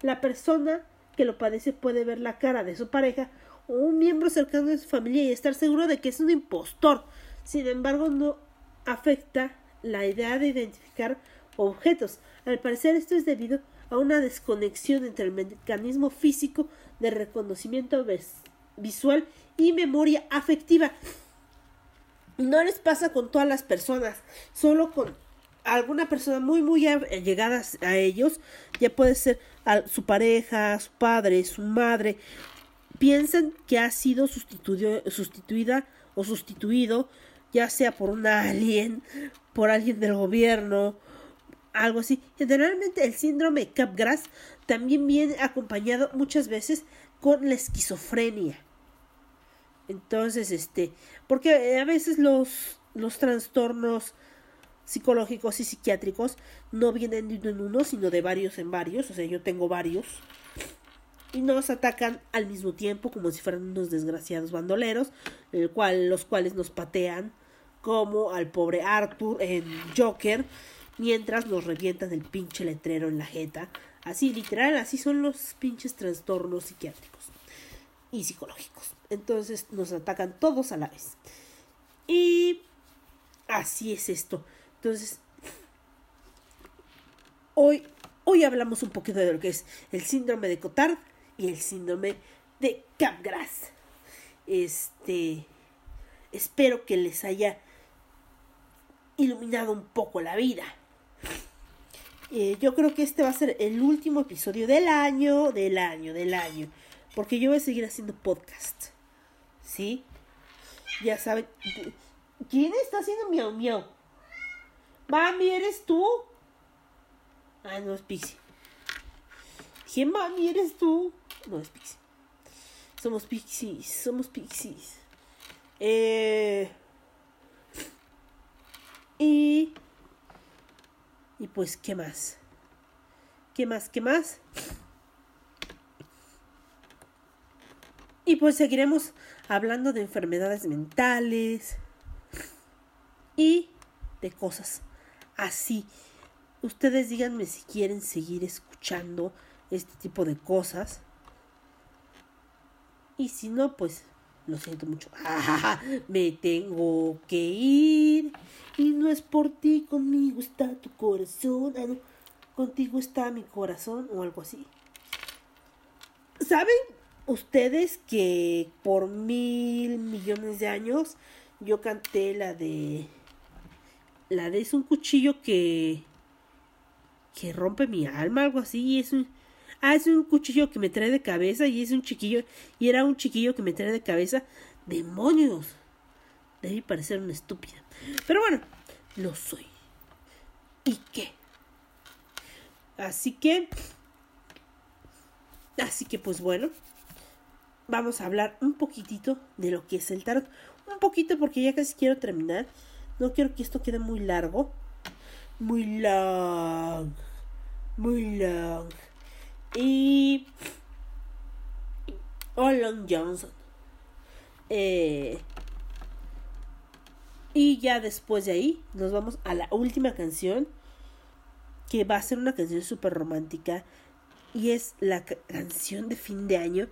La persona que lo padece puede ver la cara de su pareja o un miembro cercano de su familia y estar seguro de que es un impostor. Sin embargo, no afecta la idea de identificar objetos. Al parecer esto es debido a una desconexión entre el mecanismo físico de reconocimiento visual y memoria afectiva. No les pasa con todas las personas, solo con alguna persona muy muy llegada a ellos, ya puede ser a su pareja, su padre, su madre, piensan que ha sido sustituida o sustituido, ya sea por un alien, por alguien del gobierno, algo así. Generalmente el síndrome Capgras también viene acompañado muchas veces con la esquizofrenia. Entonces, este, porque a veces los, los trastornos psicológicos y psiquiátricos no vienen de uno en uno, sino de varios en varios. O sea, yo tengo varios. Y nos atacan al mismo tiempo, como si fueran unos desgraciados bandoleros, el cual, los cuales nos patean, como al pobre Arthur en Joker, mientras nos revientan el pinche letrero en la jeta. Así, literal, así son los pinches trastornos psiquiátricos y psicológicos. Entonces nos atacan todos a la vez. Y así es esto. Entonces, hoy, hoy hablamos un poquito de lo que es el síndrome de Cotard y el síndrome de Capgras. Este, espero que les haya iluminado un poco la vida. Eh, yo creo que este va a ser el último episodio del año, del año, del año. Porque yo voy a seguir haciendo podcast. ¿Sí? Ya saben. ¿Quién está haciendo miau miau? Mami, ¿eres tú? Ah, no es Pixie. Dije, mami, ¿eres tú? No es Pixie. Somos Pixies, somos Pixies. Eh... Y... Y pues, ¿qué más? ¿Qué más? ¿Qué más? Y pues seguiremos hablando de enfermedades mentales y de cosas así. Ustedes díganme si quieren seguir escuchando este tipo de cosas. Y si no, pues lo siento mucho. Me tengo que ir. Y no es por ti, conmigo está tu corazón. Ah, contigo está mi corazón o algo así. ¿Saben ustedes que por mil millones de años yo canté la de... La de es un cuchillo que... Que rompe mi alma, algo así. Y es un... Ah, es un cuchillo que me trae de cabeza y es un chiquillo... Y era un chiquillo que me trae de cabeza. ¡Demonios! Debí parecer una estúpida. Pero bueno, lo soy. ¿Y qué? Así que Así que pues bueno, vamos a hablar un poquitito de lo que es el tarot. Un poquito porque ya casi quiero terminar. No quiero que esto quede muy largo. Muy long. Muy long. Y... Olon Johnson. Eh, y ya después de ahí nos vamos a la última canción. Que va a ser una canción súper romántica. Y es la canción de fin de año.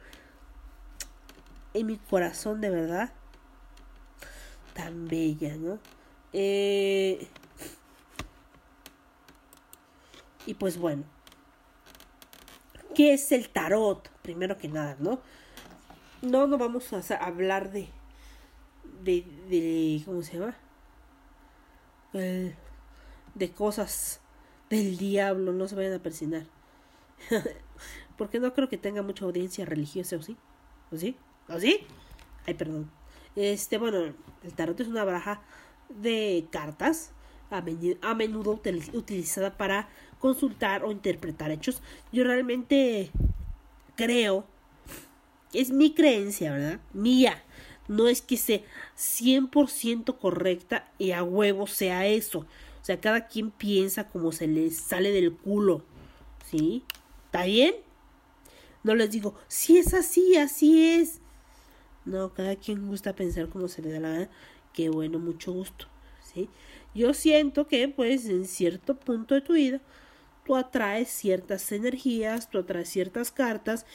En mi corazón, de verdad. Tan bella, ¿no? Eh, y pues bueno. ¿Qué es el tarot? Primero que nada, ¿no? No, no vamos a hablar de de, de ¿cómo se llama? de cosas del diablo, no se vayan a persinar. Porque no creo que tenga mucha audiencia religiosa, ¿o sí? ¿O sí? ¿O sí? Ay, perdón. Este, bueno, el tarot es una baraja de cartas, a menudo utilizada para consultar o interpretar hechos. Yo realmente creo, es mi creencia, ¿verdad? Mía no es que sea 100% correcta y a huevo sea eso. O sea, cada quien piensa como se les sale del culo. ¿Sí? ¿Está bien? No les digo, si es así, así es. No, cada quien gusta pensar como se le da la gana. Qué bueno, mucho gusto. ¿Sí? Yo siento que, pues, en cierto punto de tu vida, tú atraes ciertas energías, tú atraes ciertas cartas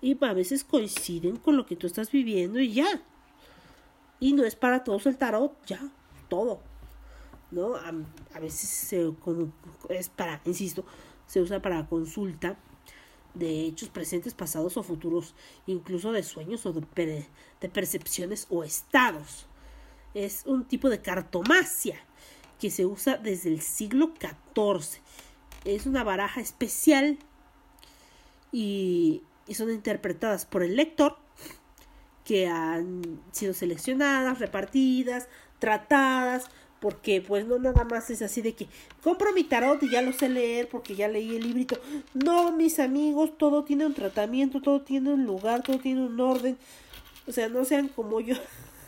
y a veces coinciden con lo que tú estás viviendo y ya. Y no es para todos el tarot, ya, todo. ¿No? A, veces se, como, es para, insisto, se usa para consulta de hechos presentes, pasados o futuros, incluso de sueños o de, de percepciones o estados. Es un tipo de cartomacia que se usa desde el siglo XIV. Es una baraja especial y, y son interpretadas por el lector que han sido seleccionadas, repartidas, tratadas, porque pues no nada más es así de que compro mi tarot y ya lo sé leer porque ya leí el librito. No, mis amigos, todo tiene un tratamiento, todo tiene un lugar, todo tiene un orden. O sea, no sean como yo,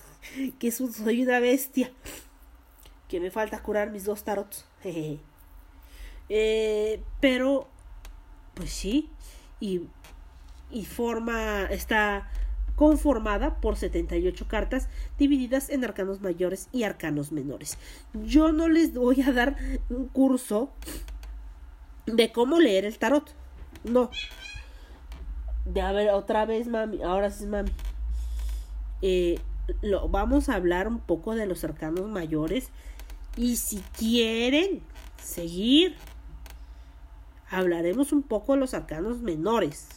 que soy una bestia, que me falta curar mis dos tarots. eh, pero, pues sí, y, y forma, esta conformada por 78 cartas divididas en arcanos mayores y arcanos menores. Yo no les voy a dar un curso de cómo leer el tarot. No. De a ver, otra vez, mami. Ahora sí, mami. Eh, lo, vamos a hablar un poco de los arcanos mayores. Y si quieren seguir, hablaremos un poco de los arcanos menores.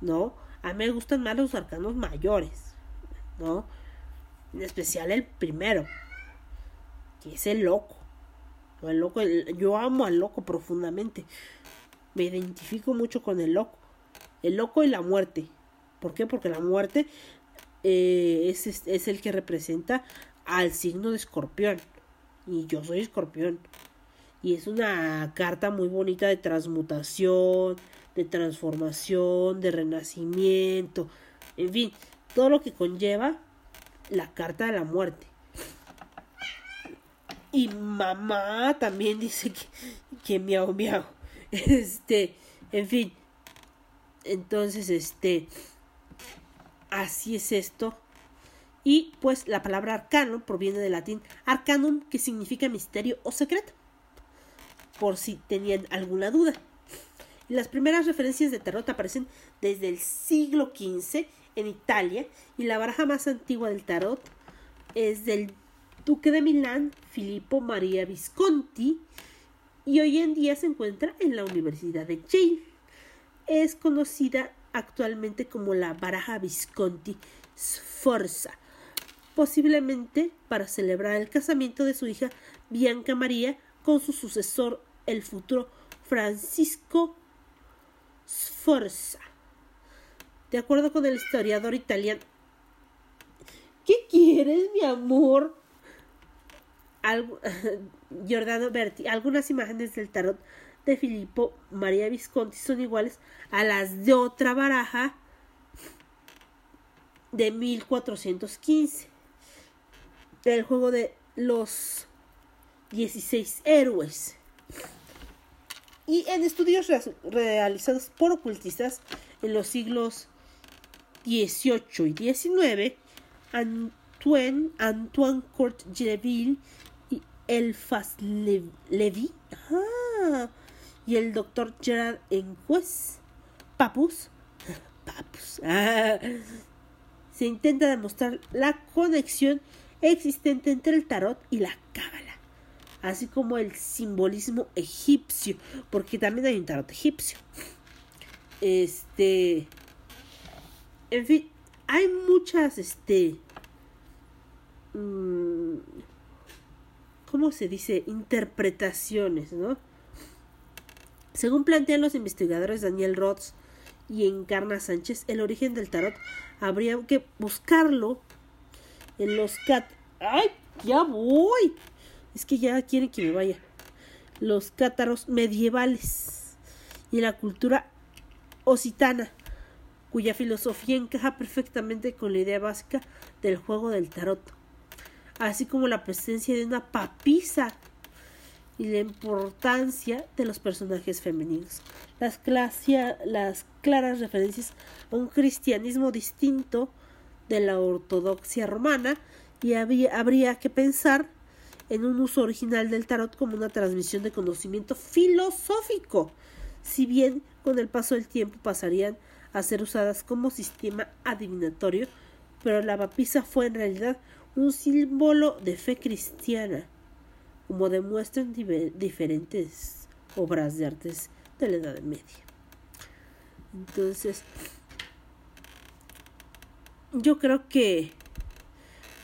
¿No? A mí me gustan más los arcanos mayores, ¿no? En especial el primero, que es el loco. El loco yo amo al loco profundamente. Me identifico mucho con el loco. El loco y la muerte. ¿Por qué? Porque la muerte eh, es, es el que representa al signo de escorpión. Y yo soy escorpión. Y es una carta muy bonita de transmutación, de transformación, de renacimiento, en fin, todo lo que conlleva la carta de la muerte. Y mamá también dice que, que miau miau. Este, en fin. Entonces, este, así es esto. Y pues la palabra arcano proviene del latín arcanum, que significa misterio o secreto. Por si tenían alguna duda. Las primeras referencias de tarot aparecen desde el siglo XV en Italia y la baraja más antigua del tarot es del duque de Milán, Filippo Maria Visconti, y hoy en día se encuentra en la Universidad de Yale. Es conocida actualmente como la baraja Visconti Sforza, posiblemente para celebrar el casamiento de su hija Bianca María con su sucesor, el futuro Francisco Sforza. De acuerdo con el historiador italiano. ¿Qué quieres, mi amor? Giordano Berti, algunas imágenes del tarot de Filippo María Visconti son iguales a las de otra baraja de 1415 del juego de los 16 héroes. Y en estudios re- realizados por ocultistas en los siglos XVIII y XIX, Antoine, Antoine Courteville y Elphas Le- Levy ah, y el doctor Gerard Enquist Papus, Papus ah, se intenta demostrar la conexión existente entre el tarot y la cábala, así como el simbolismo egipcio, porque también hay un tarot egipcio. Este, en fin, hay muchas, este, mm, ¿cómo se dice? Interpretaciones, ¿no? Según plantean los investigadores Daniel Roth y Encarna Sánchez, el origen del tarot habría que buscarlo en los cat... ¡Ay! ¡Ya voy! Es que ya quieren que me vaya. Los cátaros medievales y la cultura occitana, cuya filosofía encaja perfectamente con la idea básica del juego del tarot, así como la presencia de una papisa y la importancia de los personajes femeninos. Las, clasia- las claras referencias a un cristianismo distinto de la ortodoxia romana y había- habría que pensar en un uso original del tarot como una transmisión de conocimiento filosófico, si bien con el paso del tiempo pasarían a ser usadas como sistema adivinatorio, pero la papisa fue en realidad un símbolo de fe cristiana, como demuestran diferentes obras de artes de la Edad Media. Entonces, yo creo que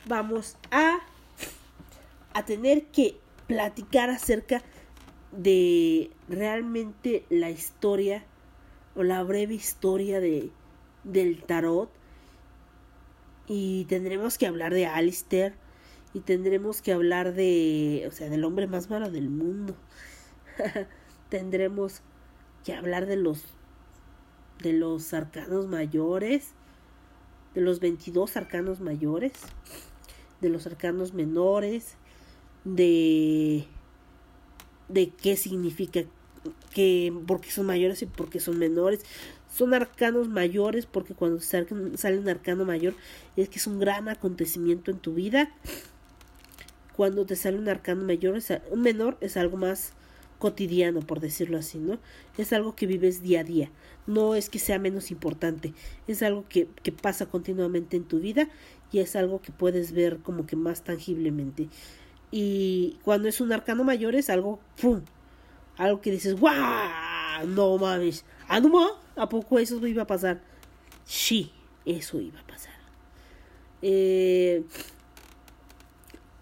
vamos a, a tener que platicar acerca de realmente la historia o la breve historia de, del tarot. Y tendremos que hablar de Alistair y tendremos que hablar de o sea del hombre más malo del mundo. Tendremos que hablar de los de los arcanos mayores de los 22 arcanos mayores de los arcanos menores de de qué significa que porque son mayores y porque son menores. Son arcanos mayores porque cuando sale, un arcano mayor es que es un gran acontecimiento en tu vida. Cuando te sale un arcano mayor es un menor es algo más cotidiano por decirlo así no es algo que vives día a día. No es que sea menos importante. Es algo que, que pasa continuamente en tu vida y es algo que puedes ver como que más tangiblemente y cuando es un arcano mayor es algo ¡pum! algo que dices ¡guau! no mames ¿ah no? ¿a poco eso iba a pasar? sí eso iba a pasar eh,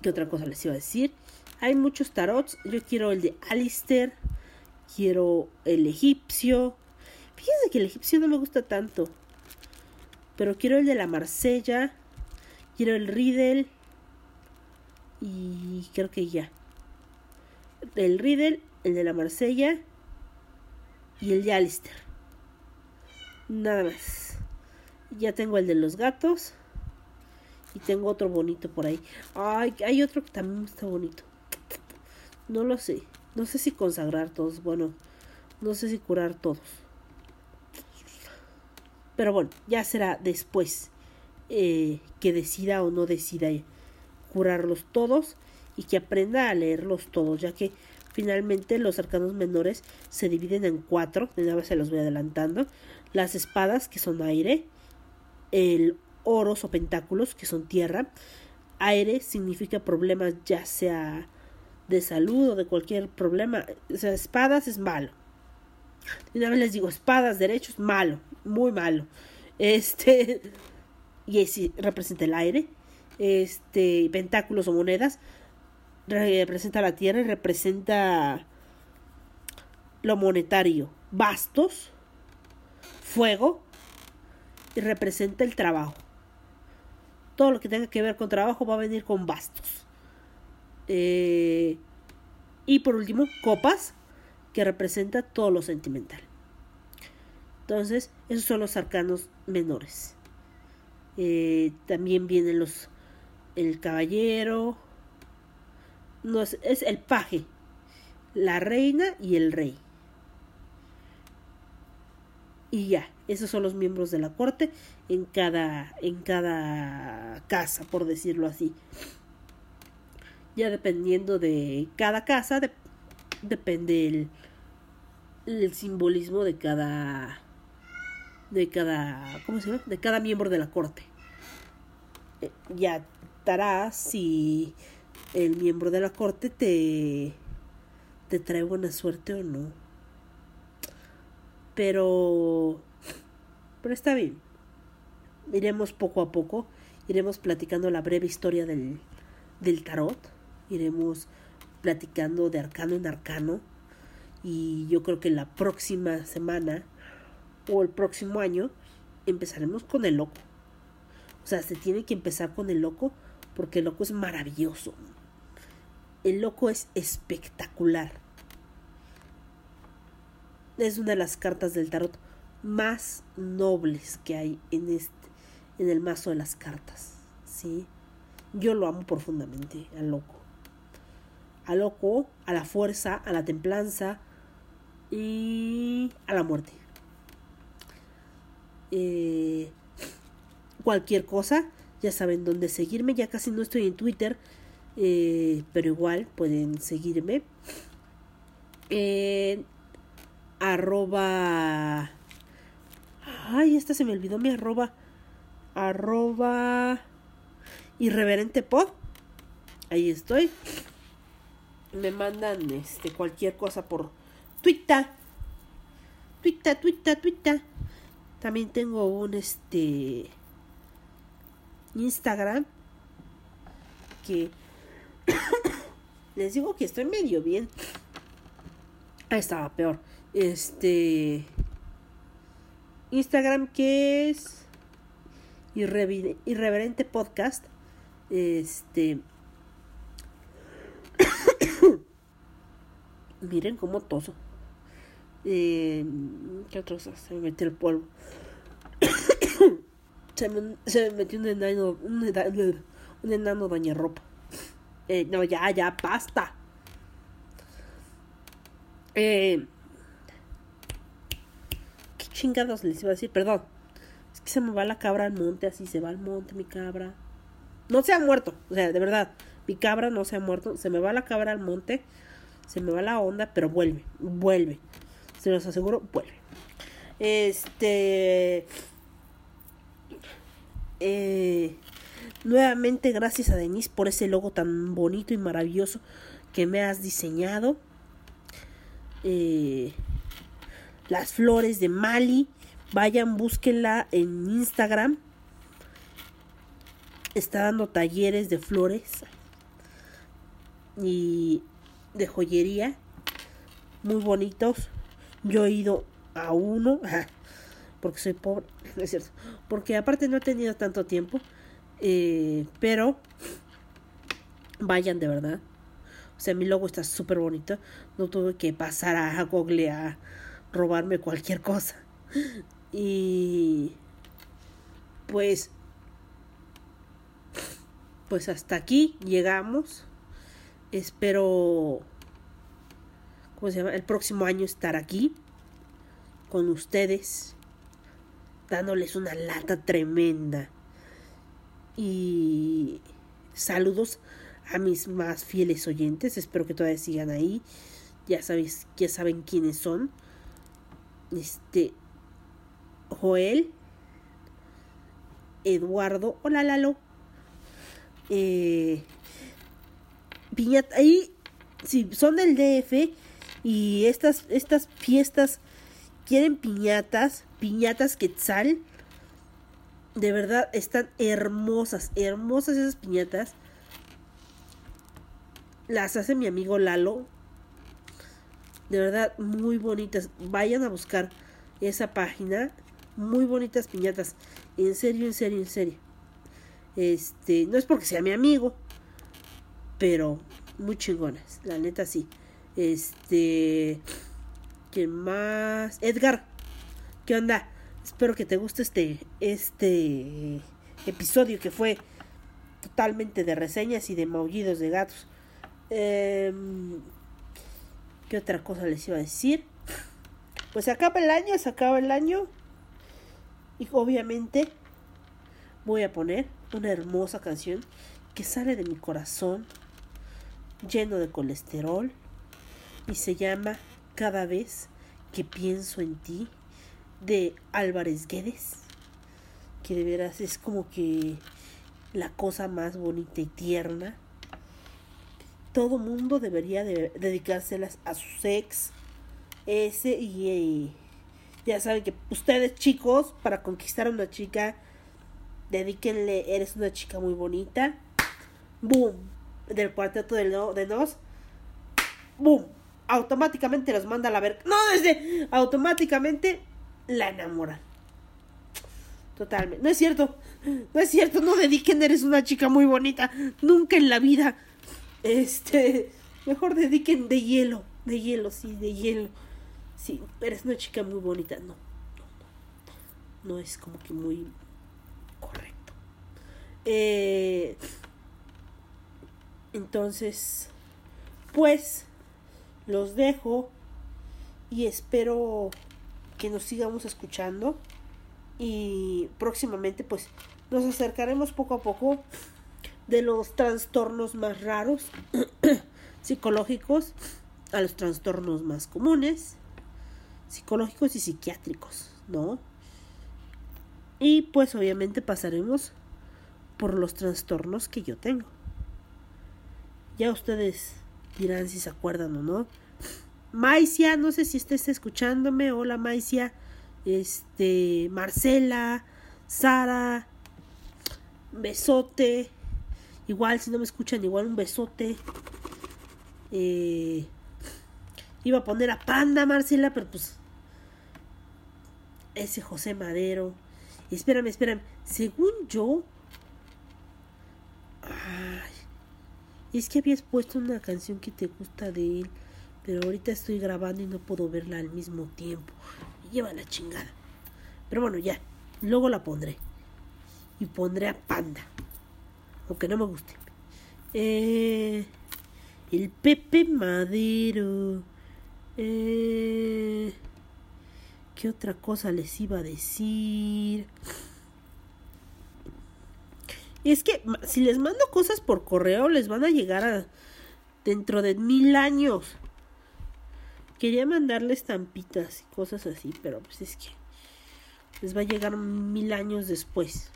¿qué otra cosa les iba a decir? hay muchos tarots yo quiero el de Alistair quiero el egipcio fíjense que el egipcio no me gusta tanto pero quiero el de la Marsella quiero el Riddle y creo que ya. El Riddle el de la Marsella y el de Alistair. Nada más. Ya tengo el de los gatos y tengo otro bonito por ahí. Ay hay otro que también está bonito. No lo sé. No sé si consagrar todos. Bueno no sé si curar todos. Pero bueno ya será después eh, que decida o no decida curarlos todos y que aprenda a leerlos todos, ya que finalmente los arcanos menores se dividen en cuatro, de vez se los voy adelantando, las espadas que son aire, el oros o pentáculos que son tierra, aire significa problemas ya sea de salud o de cualquier problema, o sea, espadas es malo. De una vez les digo, espadas, derechos, malo, muy malo. Este, y ese representa el aire, este, pentáculos o monedas, representa la tierra y representa lo monetario, bastos, fuego y representa el trabajo. Todo lo que tenga que ver con trabajo va a venir con bastos. Eh, y por último, copas, que representa todo lo sentimental. Entonces, esos son los arcanos menores. Eh, también vienen los el caballero, no es, es el paje, la reina y el rey. Y ya, esos son los miembros de la corte en cada en cada casa, por decirlo así. Ya dependiendo de cada casa, de- depende el, el simbolismo de cada de cada ¿cómo se llama? de cada miembro de la corte Eh, ya si el miembro de la corte te te trae buena suerte o no pero pero está bien iremos poco a poco iremos platicando la breve historia del del tarot iremos platicando de arcano en arcano y yo creo que la próxima semana o el próximo año empezaremos con el loco. O sea, se tiene que empezar con el loco porque el loco es maravilloso. El loco es espectacular. Es una de las cartas del tarot más nobles que hay en este en el mazo de las cartas, ¿sí? Yo lo amo profundamente al loco. Al loco, a la fuerza, a la templanza y a la muerte eh, cualquier cosa, ya saben dónde seguirme. Ya casi no estoy en Twitter, eh, pero igual pueden seguirme. En arroba. Ay, esta se me olvidó mi arroba. Arroba. Irreverente pod. Ahí estoy. Me mandan este cualquier cosa por Twitter. Twitter, Twitter, Twitter. También tengo un este Instagram que les digo que estoy medio bien. Ahí estaba peor. Este Instagram que es irreverente podcast. Este miren cómo toso. Eh, ¿Qué otra cosa? Se me el polvo. Se, me, se me metió un enano. Un enano, un enano. Eh, no, ya, ya, basta. Eh, ¿Qué chingados les iba a decir? Perdón. Es que se me va la cabra al monte, así se va al monte mi cabra. No se ha muerto, o sea, de verdad. Mi cabra no se ha muerto. Se me va la cabra al monte. Se me va la onda, pero vuelve, vuelve. Se los aseguro, vuelve. Este. Eh, nuevamente, gracias a Denise por ese logo tan bonito y maravilloso que me has diseñado. Eh, las flores de Mali. Vayan, búsquenla en Instagram. Está dando talleres de flores y de joyería muy bonitos. Yo he ido a uno porque soy pobre, es cierto. Porque aparte no he tenido tanto tiempo, eh, pero vayan de verdad. O sea, mi logo está súper bonito. No tuve que pasar a Google a robarme cualquier cosa. Y pues pues hasta aquí llegamos. Espero ¿cómo se llama? El próximo año estar aquí con ustedes dándoles una lata tremenda. Y saludos a mis más fieles oyentes. Espero que todavía sigan ahí. Ya sabéis, ya saben quiénes son. Este Joel, Eduardo, hola Lalo. Eh, piñata, ahí, si son del DF y estas, estas fiestas quieren piñatas, piñatas quetzal, de verdad están hermosas, hermosas esas piñatas. Las hace mi amigo Lalo. De verdad, muy bonitas. Vayan a buscar esa página. Muy bonitas piñatas. En serio, en serio, en serio. Este, no es porque sea mi amigo, pero muy chingonas, la neta sí. Este, ¿Quién más? Edgar. ¿Qué onda? Espero que te guste este, este episodio que fue totalmente de reseñas y de maullidos de gatos. Em, ¿Qué otra cosa les iba a decir? Pues se acaba el año, se acaba el año. Y obviamente voy a poner una hermosa canción que sale de mi corazón lleno de colesterol y se llama Cada vez que pienso en ti de Álvarez Guedes que de veras es como que la cosa más bonita y tierna. Todo mundo debería de dedicárselas a su sex ese y, y ya saben que ustedes chicos para conquistar a una chica dedíquenle eres una chica muy bonita. Boom. Del cuarteto de, no, de nos boom automáticamente los manda a la ver no desde automáticamente la enamoran. Totalmente. No es cierto. No es cierto. No dediquen eres una chica muy bonita. Nunca en la vida. Este mejor dediquen de hielo de hielo sí de hielo. Sí eres una chica muy bonita. No no no, no es como que muy correcto. Eh, entonces, pues los dejo y espero que nos sigamos escuchando y próximamente pues nos acercaremos poco a poco de los trastornos más raros psicológicos a los trastornos más comunes psicológicos y psiquiátricos, ¿no? Y pues obviamente pasaremos por los trastornos que yo tengo. Ya ustedes dirán si se acuerdan o no. Maicia, no sé si estés escuchándome. Hola Maicia. Este, Marcela, Sara, besote. Igual, si no me escuchan, igual un besote. Eh, iba a poner a Panda, Marcela, pero pues. Ese José Madero. Espérame, espérame. Según yo. Ay, es que habías puesto una canción que te gusta de él, pero ahorita estoy grabando y no puedo verla al mismo tiempo. Lleva la chingada. Pero bueno, ya. Luego la pondré. Y pondré a Panda. Aunque no me guste. Eh, el Pepe Madero. Eh, ¿Qué otra cosa les iba a decir? Es que si les mando cosas por correo, les van a llegar a dentro de mil años. Quería mandarles estampitas y cosas así, pero pues es que les va a llegar mil años después.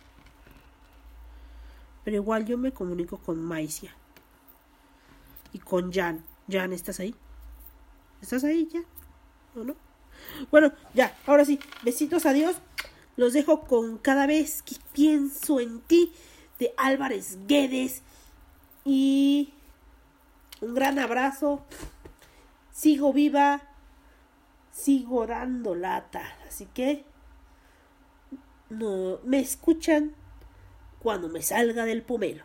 Pero igual yo me comunico con Maicia. Y con Jan. Jan, ¿estás ahí? ¿Estás ahí ya? ¿O no? Bueno, ya, ahora sí. Besitos, adiós. Los dejo con cada vez que pienso en ti de Álvarez Guedes. Y un gran abrazo. Sigo viva. Sigo dando lata. Así que no me escuchan cuando me salga del pomelo.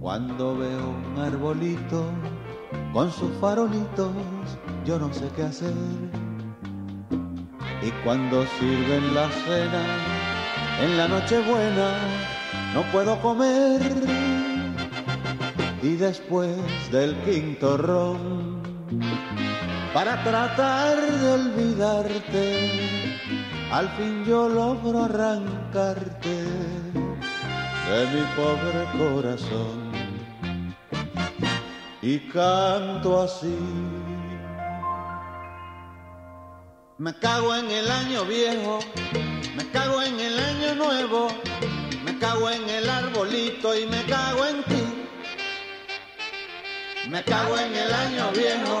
cuando veo un arbolito con sus farolitos, yo no sé qué hacer. Y cuando sirven la cena en la noche buena, no puedo comer. Y después del quinto ron, para tratar de olvidarte, al fin yo logro arrancarte de mi pobre corazón y canto así. Me cago en el año viejo, me cago en el año nuevo, me cago en el arbolito y me cago en ti. Me cago en el año viejo,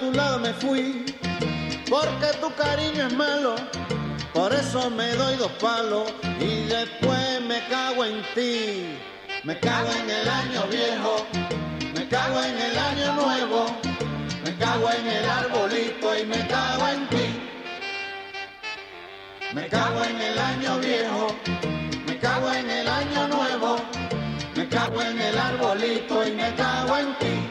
Tu lado me fui, porque tu cariño es malo, por eso me doy dos palos y después me cago en ti. Me cago en el año viejo, me cago en el año nuevo, me cago en el arbolito y me cago en ti. Me cago en el año viejo, me cago en el año nuevo, me cago en el arbolito y me cago en ti.